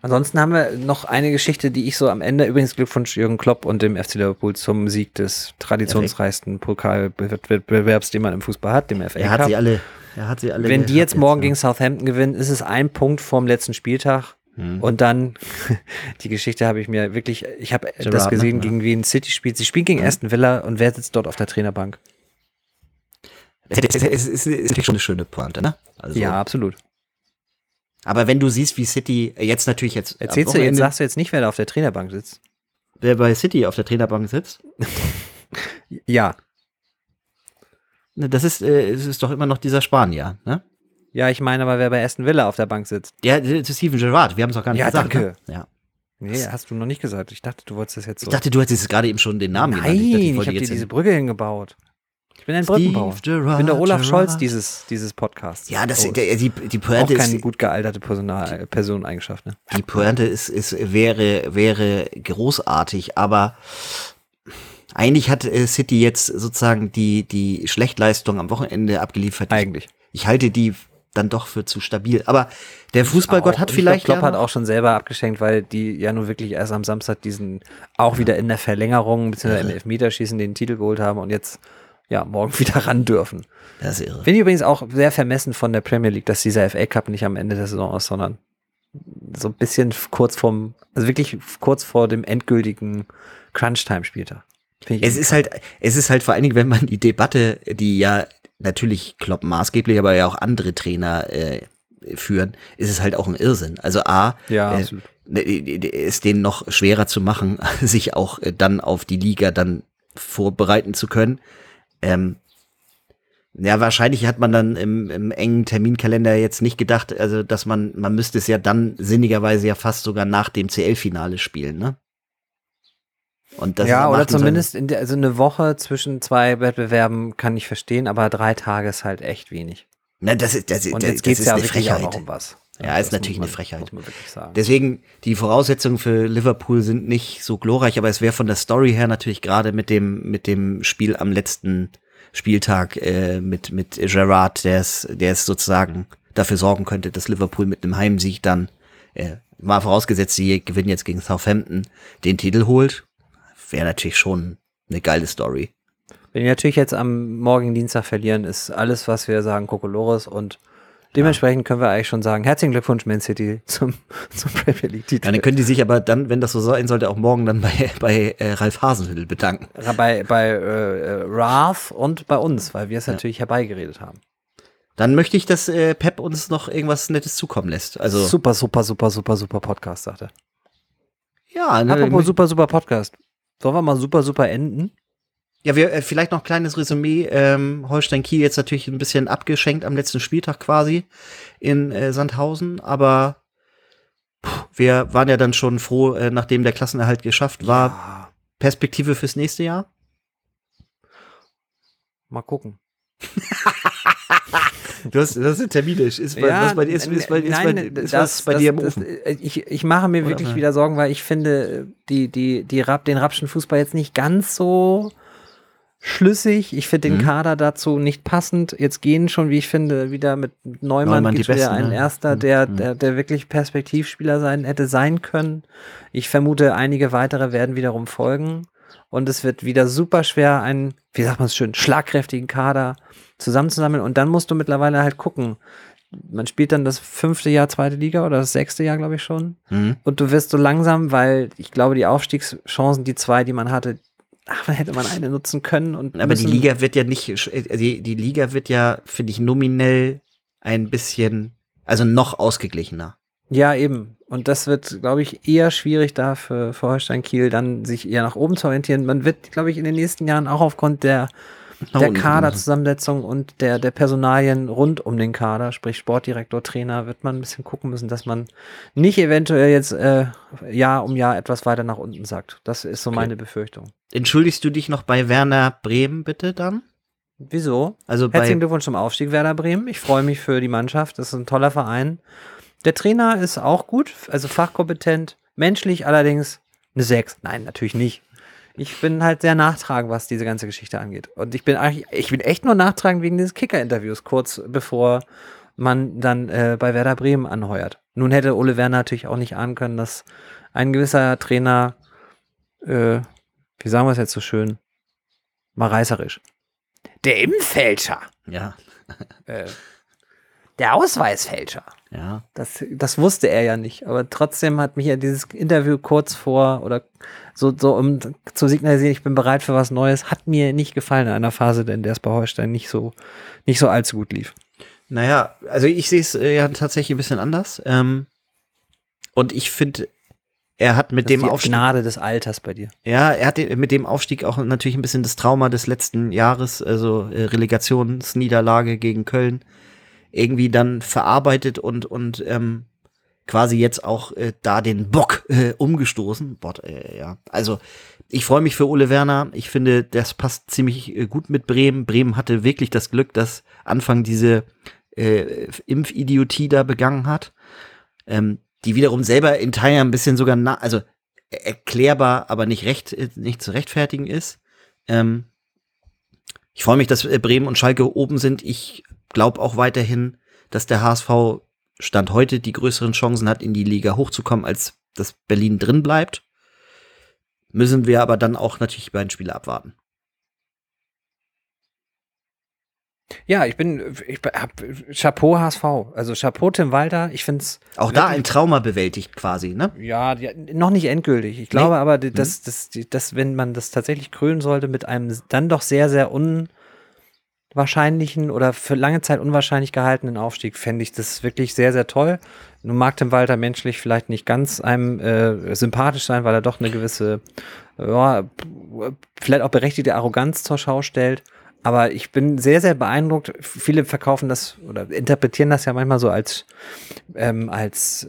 B: Ansonsten haben wir noch eine Geschichte, die ich so am Ende, übrigens Glückwunsch Jürgen Klopp und dem FC Liverpool zum Sieg des traditionsreichsten Pokalwettbewerbs, den man im Fußball hat, dem FA
A: Er hat
B: Cup.
A: sie alle, er hat sie alle.
B: Wenn die jetzt morgen
A: ja.
B: gegen Southampton gewinnen, ist es ein Punkt vorm letzten Spieltag.
A: Hm.
B: Und dann, die Geschichte habe ich mir wirklich, ich habe das
A: Gerrard,
B: gesehen,
A: ne?
B: Gegen wen City spielt. Sie spielen gegen Aston Villa und wer sitzt dort auf der Trainerbank?
A: Es ist, natürlich schon eine schöne Pointe, ne? Also,
B: Ja, absolut.
A: Aber wenn du siehst, wie City jetzt natürlich jetzt.
B: Erzählst du jetzt, sagst du jetzt nicht, wer da auf der Trainerbank sitzt?
A: wer bei City auf der Trainerbank sitzt?
B: Ja.
A: Ne, Das ist, äh, es ist doch immer noch dieser Spanier, ne?
B: Ja, ich meine aber, wer bei Aston Villa auf der Bank sitzt.
A: Ja, das ist Steven Gerrard, wir haben es auch gar nicht
B: Ja,
A: gesagt.
B: danke.
A: Ne? Ja.
B: Nee, hast du noch nicht gesagt. Ich dachte, du wolltest das jetzt so.
A: Ich dachte, du hättest gerade eben schon den Namen
B: Nein,
A: genannt.
B: ich,
A: wollte
B: habe dir
A: jetzt
B: diese Brücke hingebaut. Ich bin ein
A: Steve
B: Brückenbauer.
A: Gerrard,
B: ich bin der Olaf
A: Gerrard.
B: Scholz dieses, dieses Podcasts.
A: Ja, das,
B: Oh,
A: der, die, die
B: auch
A: Pointe
B: keine
A: ist,
B: gut gealterte Personal, Personeneigenschaft. Ne?
A: die Pointe ist, ist, wäre, wäre großartig, aber eigentlich hat äh, City jetzt sozusagen die, die Schlechtleistung am Wochenende abgeliefert.
B: Eigentlich.
A: Ich halte die dann doch für zu stabil. Aber der Fußballgott
B: Auch.
A: hat vielleicht.
B: Ich glaub, Klopp
A: ja
B: hat auch schon selber abgeschenkt, weil die ja nun wirklich erst am Samstag diesen auch wieder in der Verlängerung bzw. im Elfmeterschießen den Titel geholt haben und jetzt ja morgen wieder ran dürfen.
A: Das ist irre.
B: Finde ich übrigens auch sehr vermessen von der Premier League, dass dieser FA Cup nicht am Ende der Saison ist, sondern so ein bisschen kurz vorm, also wirklich kurz vor dem endgültigen Crunch-Time-Spieltag.
A: Es ist halt, es ist halt vor allen Dingen, wenn man die Debatte, die ja natürlich Klopp maßgeblich, aber ja auch andere Trainer äh, führen, ist es halt auch ein Irrsinn. Also A,
B: Ja,
A: äh,
B: absolut.
A: es denen noch schwerer zu machen, sich auch äh, dann auf die Liga dann vorbereiten zu können. Ähm, ja, wahrscheinlich hat man dann im, im engen Terminkalender jetzt nicht gedacht, also dass man, man müsste es ja dann sinnigerweise ja fast sogar nach dem CL-Finale spielen, ne? Und das ist
B: ja, oder
A: 28.
B: zumindest in der, also eine Woche zwischen zwei Wettbewerben kann ich verstehen, aber drei Tage ist halt echt wenig.
A: Na, das ist, das ist,
B: Und
A: das,
B: jetzt
A: das
B: geht's
A: ist
B: ja
A: eine Frechheit.
B: um was.
A: Ja, ist
B: das
A: natürlich
B: muss
A: eine
B: man-
A: Frechheit.
B: Muss man wirklich sagen.
A: Deswegen, die Voraussetzungen für Liverpool sind nicht so glorreich, aber es wäre von der Story her natürlich gerade mit dem, mit dem Spiel am letzten Spieltag äh, mit, mit Gerard, der es, der es sozusagen dafür sorgen könnte, dass Liverpool mit einem Heimsieg dann äh, mal vorausgesetzt, sie gewinnen jetzt gegen Southampton, den Titel holt, wäre natürlich schon eine geile Story.
B: Wenn wir natürlich jetzt am morgigen Dienstag verlieren, ist alles, was wir sagen, Kokolores und dementsprechend können wir eigentlich schon sagen, herzlichen Glückwunsch Man City zum, zum Premier League Titel.
A: Ja, dann können die sich aber dann, wenn das so sein sollte, auch morgen dann bei, bei äh, Ralf Hasenhüttl bedanken.
B: bei bei äh, Ralph und bei uns, weil wir es natürlich herbeigeredet haben.
A: Dann möchte ich, dass äh, Pep uns noch irgendwas Nettes zukommen lässt. Also
B: Super, super, super, super, super Podcast, sagt er.
A: ja, ne,
B: Apropos super, super Podcast. Sollen wir mal super, super enden?
A: Ja, wir, äh, vielleicht noch ein kleines Resümee. Ähm, Holstein Kiel jetzt natürlich ein bisschen abgeschenkt am letzten Spieltag quasi in äh, Sandhausen, aber puh, wir waren ja dann schon froh, äh, nachdem der Klassenerhalt geschafft war.
B: Ja,
A: Perspektive fürs nächste Jahr?
B: mal gucken.
A: Du hast, das ist terminisch. Ist bei, was bei dir ist, ist, bei, ist,
B: nein,
A: bei, ist
B: das-
A: was bei
B: das-
A: dir im Ofen.
B: Ich, ich mache mir
A: Oder
B: wirklich
A: was?
B: wieder Sorgen, weil ich finde die, die, die Rap, den Rapschen Fußball jetzt nicht ganz so schlüssig. Ich finde den
A: Mhm.
B: Kader dazu nicht passend. Jetzt gehen schon, wie ich finde, wieder mit Neumann,
A: Neumann
B: wieder
A: Besten,
B: ein
A: ne?
B: erster,
A: Mhm.
B: der,
A: Mhm.
B: der, der wirklich Perspektivspieler sein hätte sein können. Ich vermute, einige weitere werden wiederum folgen. Und es wird wieder super schwer, einen, wie sagt man es schön, schlagkräftigen Kader zusammenzusammeln. Und dann musst du mittlerweile halt gucken. Man spielt dann das fünfte Jahr zweite Liga oder das sechste Jahr, glaube ich schon.
A: Mhm.
B: Und du wirst so langsam, weil ich glaube, die Aufstiegschancen, die zwei, die man hatte, ach, hätte man eine nutzen können. Und
A: Aber die Liga wird ja nicht, äh, die, die Liga wird ja, finde ich, nominell ein bisschen, also noch ausgeglichener.
B: Ja, eben. Und das wird, glaube ich, eher schwierig da für, für Holstein Kiel, dann sich eher nach oben zu orientieren. Man wird, glaube ich, in den nächsten Jahren auch aufgrund der, der Kaderzusammensetzung und der, der Personalien rund um den Kader, sprich Sportdirektor, Trainer, wird man ein bisschen gucken müssen, dass man nicht eventuell jetzt äh, Jahr um Jahr etwas weiter nach unten sagt. Das ist so
A: Okay.
B: meine Befürchtung.
A: Entschuldigst du dich noch bei Werner Bremen bitte dann?
B: Wieso?
A: Also
B: Herzlichen Glückwunsch zum Aufstieg, Werder Bremen. Ich freue mich für die Mannschaft. Das ist ein toller Verein. Der Trainer ist auch gut, also fachkompetent. Menschlich allerdings eine 6. Nein, natürlich nicht. Ich bin halt sehr nachtragend, was diese ganze Geschichte angeht. Und ich bin eigentlich, ich bin echt nur nachtragend wegen dieses Kicker-Interviews, kurz bevor man dann äh, bei Werder Bremen anheuert. Nun hätte Ole Werner natürlich auch nicht ahnen können, dass ein gewisser Trainer, äh, wie sagen wir es jetzt so schön, mal reißerisch. Der Impffälscher
A: ja,
B: äh, der Ausweisfälscher.
A: Ja.
B: Das, das wusste er ja nicht. Aber trotzdem hat mich ja dieses Interview kurz vor oder so, so um zu signalisieren, ich bin bereit für was Neues, hat mir nicht gefallen in einer Phase, in der es bei Holstein nicht so, nicht so allzu gut lief.
A: Naja, also ich sehe es äh, ja tatsächlich ein bisschen anders. Ähm, und ich finde, er hat mit
B: Das ist
A: dem
B: die
A: Aufstieg,
B: Gnade des Alters bei dir.
A: ja, er hat mit dem Aufstieg auch natürlich ein bisschen das Trauma des letzten Jahres, also äh, Relegationsniederlage gegen Köln, irgendwie dann verarbeitet und und ähm, quasi jetzt auch äh, da den Bock äh, umgestoßen. Boah, äh, ja, also ich freue mich für Ole Werner. Ich finde, das passt ziemlich äh, gut mit Bremen. Bremen hatte wirklich das Glück, dass Anfang diese äh, Impfidiotie da begangen hat, ähm, die wiederum selber in Teilen ein bisschen sogar, na also erklärbar, aber nicht recht, äh, nicht zu rechtfertigen ist. Ähm, ich freue mich, dass äh, Bremen und Schalke oben sind. Ich glaube auch weiterhin, dass der HSV Stand heute die größeren Chancen hat, in die Liga hochzukommen, als dass Berlin drin bleibt. Müssen wir aber dann auch natürlich die beiden Spiele abwarten.
B: Ja, ich bin, ich hab Chapeau HSV. Also Chapeau Tim Walter. Ich finde es
A: Auch da ein Trauma bewältigt quasi, ne?
B: Ja, die, noch nicht endgültig. Ich glaube aber, die- dass, die- dass, wenn man das tatsächlich krönen sollte mit einem dann doch sehr, sehr unwahrscheinlichen oder für lange Zeit unwahrscheinlich gehaltenen Aufstieg, fände ich das wirklich sehr, sehr toll. Nun mag Tim Walter menschlich vielleicht nicht ganz einem äh, sympathisch sein, weil er doch eine gewisse, ja, vielleicht auch berechtigte Arroganz zur Schau stellt. Aber ich bin sehr, sehr beeindruckt. Viele verkaufen das oder interpretieren das ja manchmal so als, ähm, als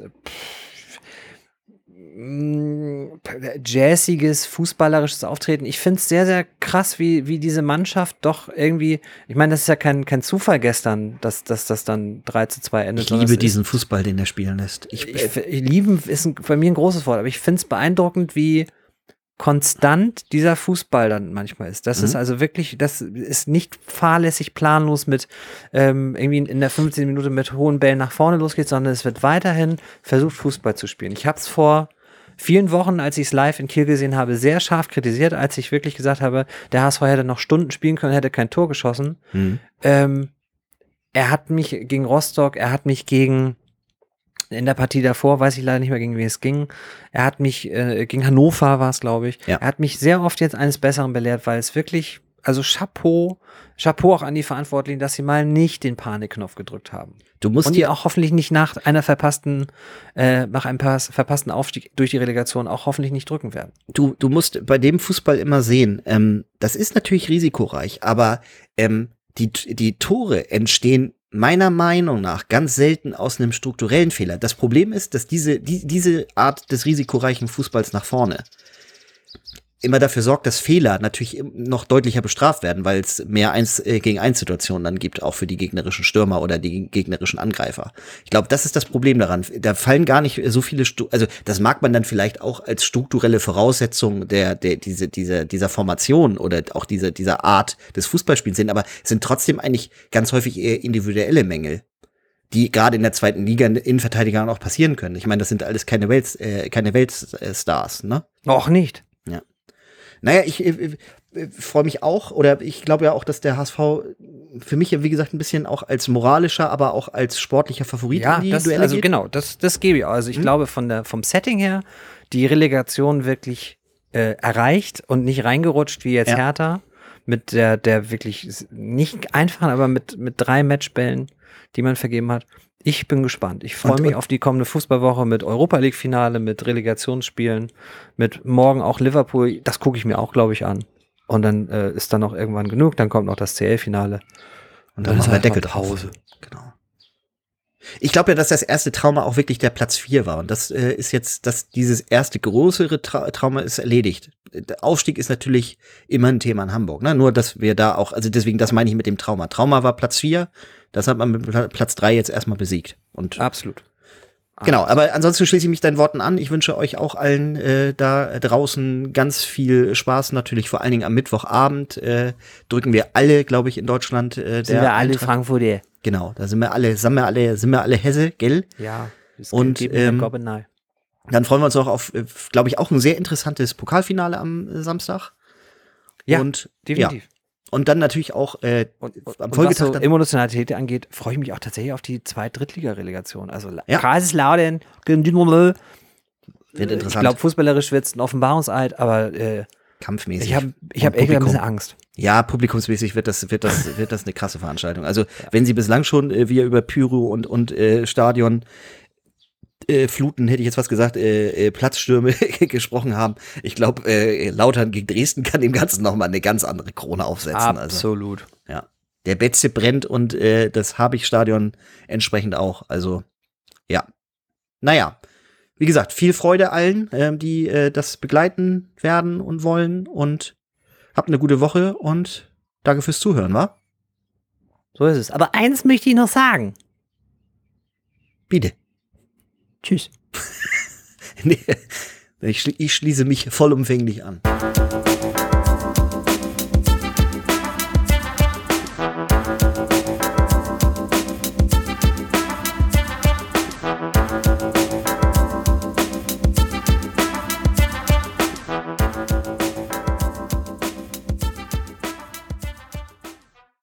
B: mh, jazziges, fußballerisches Auftreten. Ich finde es sehr, sehr krass, wie, wie diese Mannschaft doch irgendwie, ich meine, das ist ja kein, kein Zufall gestern, dass, dass das dann 3 zu 2 endet.
A: Ich liebe
B: es
A: diesen Fußball, den er spielen lässt. Ich,
B: Ist, ich, ich lieben ist ein, bei mir ein großes Wort, aber ich finde es beeindruckend, wie konstant dieser Fußball dann manchmal ist. Das
A: Mhm.
B: ist also wirklich, das ist nicht fahrlässig planlos mit ähm, irgendwie in der 15 Minute mit hohen Bällen nach vorne losgeht, sondern es wird weiterhin versucht, Fußball zu spielen. Ich habe es vor vielen Wochen, als ich es live in Kiel gesehen habe, sehr scharf kritisiert, als ich wirklich gesagt habe, der HSV hätte noch Stunden spielen können, hätte kein Tor geschossen.
A: Mhm.
B: Ähm, er hat mich gegen Rostock, er hat mich gegen in der Partie davor, weiß ich leider nicht mehr, gegen wen es ging. Er hat mich, äh, gegen Hannover war es, glaube ich.
A: Ja.
B: Er hat mich sehr oft jetzt eines Besseren belehrt, weil es wirklich, also Chapeau, Chapeau auch an die Verantwortlichen, dass sie mal nicht den Panikknopf gedrückt haben.
A: Du musst
B: Und die auch hoffentlich nicht nach einer verpassten, äh, nach einem pass, verpassten Aufstieg durch die Relegation auch hoffentlich nicht drücken werden.
A: du, du musst bei dem Fußball immer sehen, ähm, das ist natürlich risikoreich, aber ähm, die, die Tore entstehen meiner Meinung nach ganz selten aus einem strukturellen Fehler. Das Problem ist, dass diese, die, diese Art des risikoreichen Fußballs nach vorne immer dafür sorgt, dass Fehler natürlich noch deutlicher bestraft werden, weil es mehr eins äh, gegen eins Situationen dann gibt, auch für die gegnerischen Stürmer oder die gegnerischen Angreifer. Ich glaube, das ist das Problem daran. Da fallen gar nicht so viele, Stu also das mag man dann vielleicht auch als strukturelle Voraussetzung der, der diese, dieser, dieser Formation oder auch dieser, dieser Art des Fußballspiels sehen, aber sind trotzdem eigentlich ganz häufig eher individuelle Mängel die gerade in der zweiten Liga in Innenverteidigern auch passieren können. Ich meine, das sind alles keine Welt, äh, keine Weltstars, ne?
B: Auch nicht.
A: Naja, ich äh, äh, freue mich auch, oder ich glaube ja auch, dass der HSV für mich ja, wie gesagt, ein bisschen auch als moralischer, aber auch als sportlicher Favorit
B: Ja,
A: in die
B: das,
A: Duelle
B: also
A: geht.
B: genau, das, das gebe ich. auch. Also ich
A: Mhm.
B: glaube von der, vom Setting her, die Relegation wirklich äh, erreicht und nicht reingerutscht wie jetzt
A: Ja.
B: Hertha. Mit der, der wirklich nicht einfachen, aber mit, mit drei Matchbällen, die man vergeben hat. Ich bin gespannt. Ich freue mich auf die kommende Fußballwoche mit Europa League Finale, mit Relegationsspielen, mit morgen auch Liverpool. Das gucke ich mir auch, glaube ich, an. Und dann äh, ist dann noch irgendwann genug. Dann kommt noch das CL-Finale.
A: Und dann
B: ist
A: machen wir
B: einfach
A: Deckel drauf.
B: Pause.
A: Genau. Ich glaube ja, dass das erste Trauma auch wirklich der Platz 4 war. Und das äh, ist jetzt, dass dieses erste größere Tra Trauma ist erledigt. Der Aufstieg ist natürlich immer ein Thema in Hamburg. Ne? Nur, dass wir da auch, also deswegen, das meine ich mit dem Trauma. Trauma war Platz 4, das hat man mit Pla- Platz 3 jetzt erstmal besiegt. Und
B: Absolut.
A: Genau, aber ansonsten schließe ich mich deinen Worten an. Ich wünsche euch auch allen äh, da draußen ganz viel Spaß, natürlich vor allen Dingen am Mittwochabend. Äh, drücken wir alle, glaube ich, in Deutschland. Äh,
C: Sind wir alle
A: Eintracht.
C: Frankfurter.
A: Genau, da sind wir alle, sind wir alle, sind wir alle Hesse, gell?
B: Ja. das
A: Und, ähm. Dann freuen wir uns auch auf, äh, glaube ich, auch ein sehr interessantes Pokalfinale am äh, Samstag.
B: Ja,
A: und,
B: definitiv.
A: Ja. Und dann natürlich auch äh,
B: Und, und,
A: am
B: und was
A: Folgetag
B: so Emotionalität angeht, freue ich mich auch tatsächlich auf die Zweit-Drittliga-Relegation. Also
A: Ja.
B: Kaiserslautern gegen Dynamo.
A: wird
B: Ich
A: interessant,
B: glaube, fußballerisch wird es ein Offenbarungseid, aber äh,
A: kampfmäßig.
B: ich habe ich hab echt ein bisschen Angst.
A: Ja, publikumsmäßig wird das, wird das, wird das eine krasse Veranstaltung. Also, wenn sie bislang schon äh, wir über Pyro und, und äh, Stadion äh, Fluten, hätte ich jetzt was gesagt, äh, äh, Platzstürme gesprochen haben. Ich glaube, äh, Lautern gegen Dresden kann dem Ganzen nochmal eine ganz andere Krone aufsetzen. Also,
B: Absolut.
A: ja. Der Betze brennt und äh, das Habich-Stadion entsprechend auch. Also, ja. Naja. Wie gesagt, viel Freude allen, ähm, die äh, das begleiten werden und wollen und habt eine gute Woche und danke fürs Zuhören, wa?
C: So ist es. Aber eins möchte ich noch sagen.
A: Bitte.
C: Tschüss.
A: Nee, ich, schli ich schließe mich vollumfänglich an.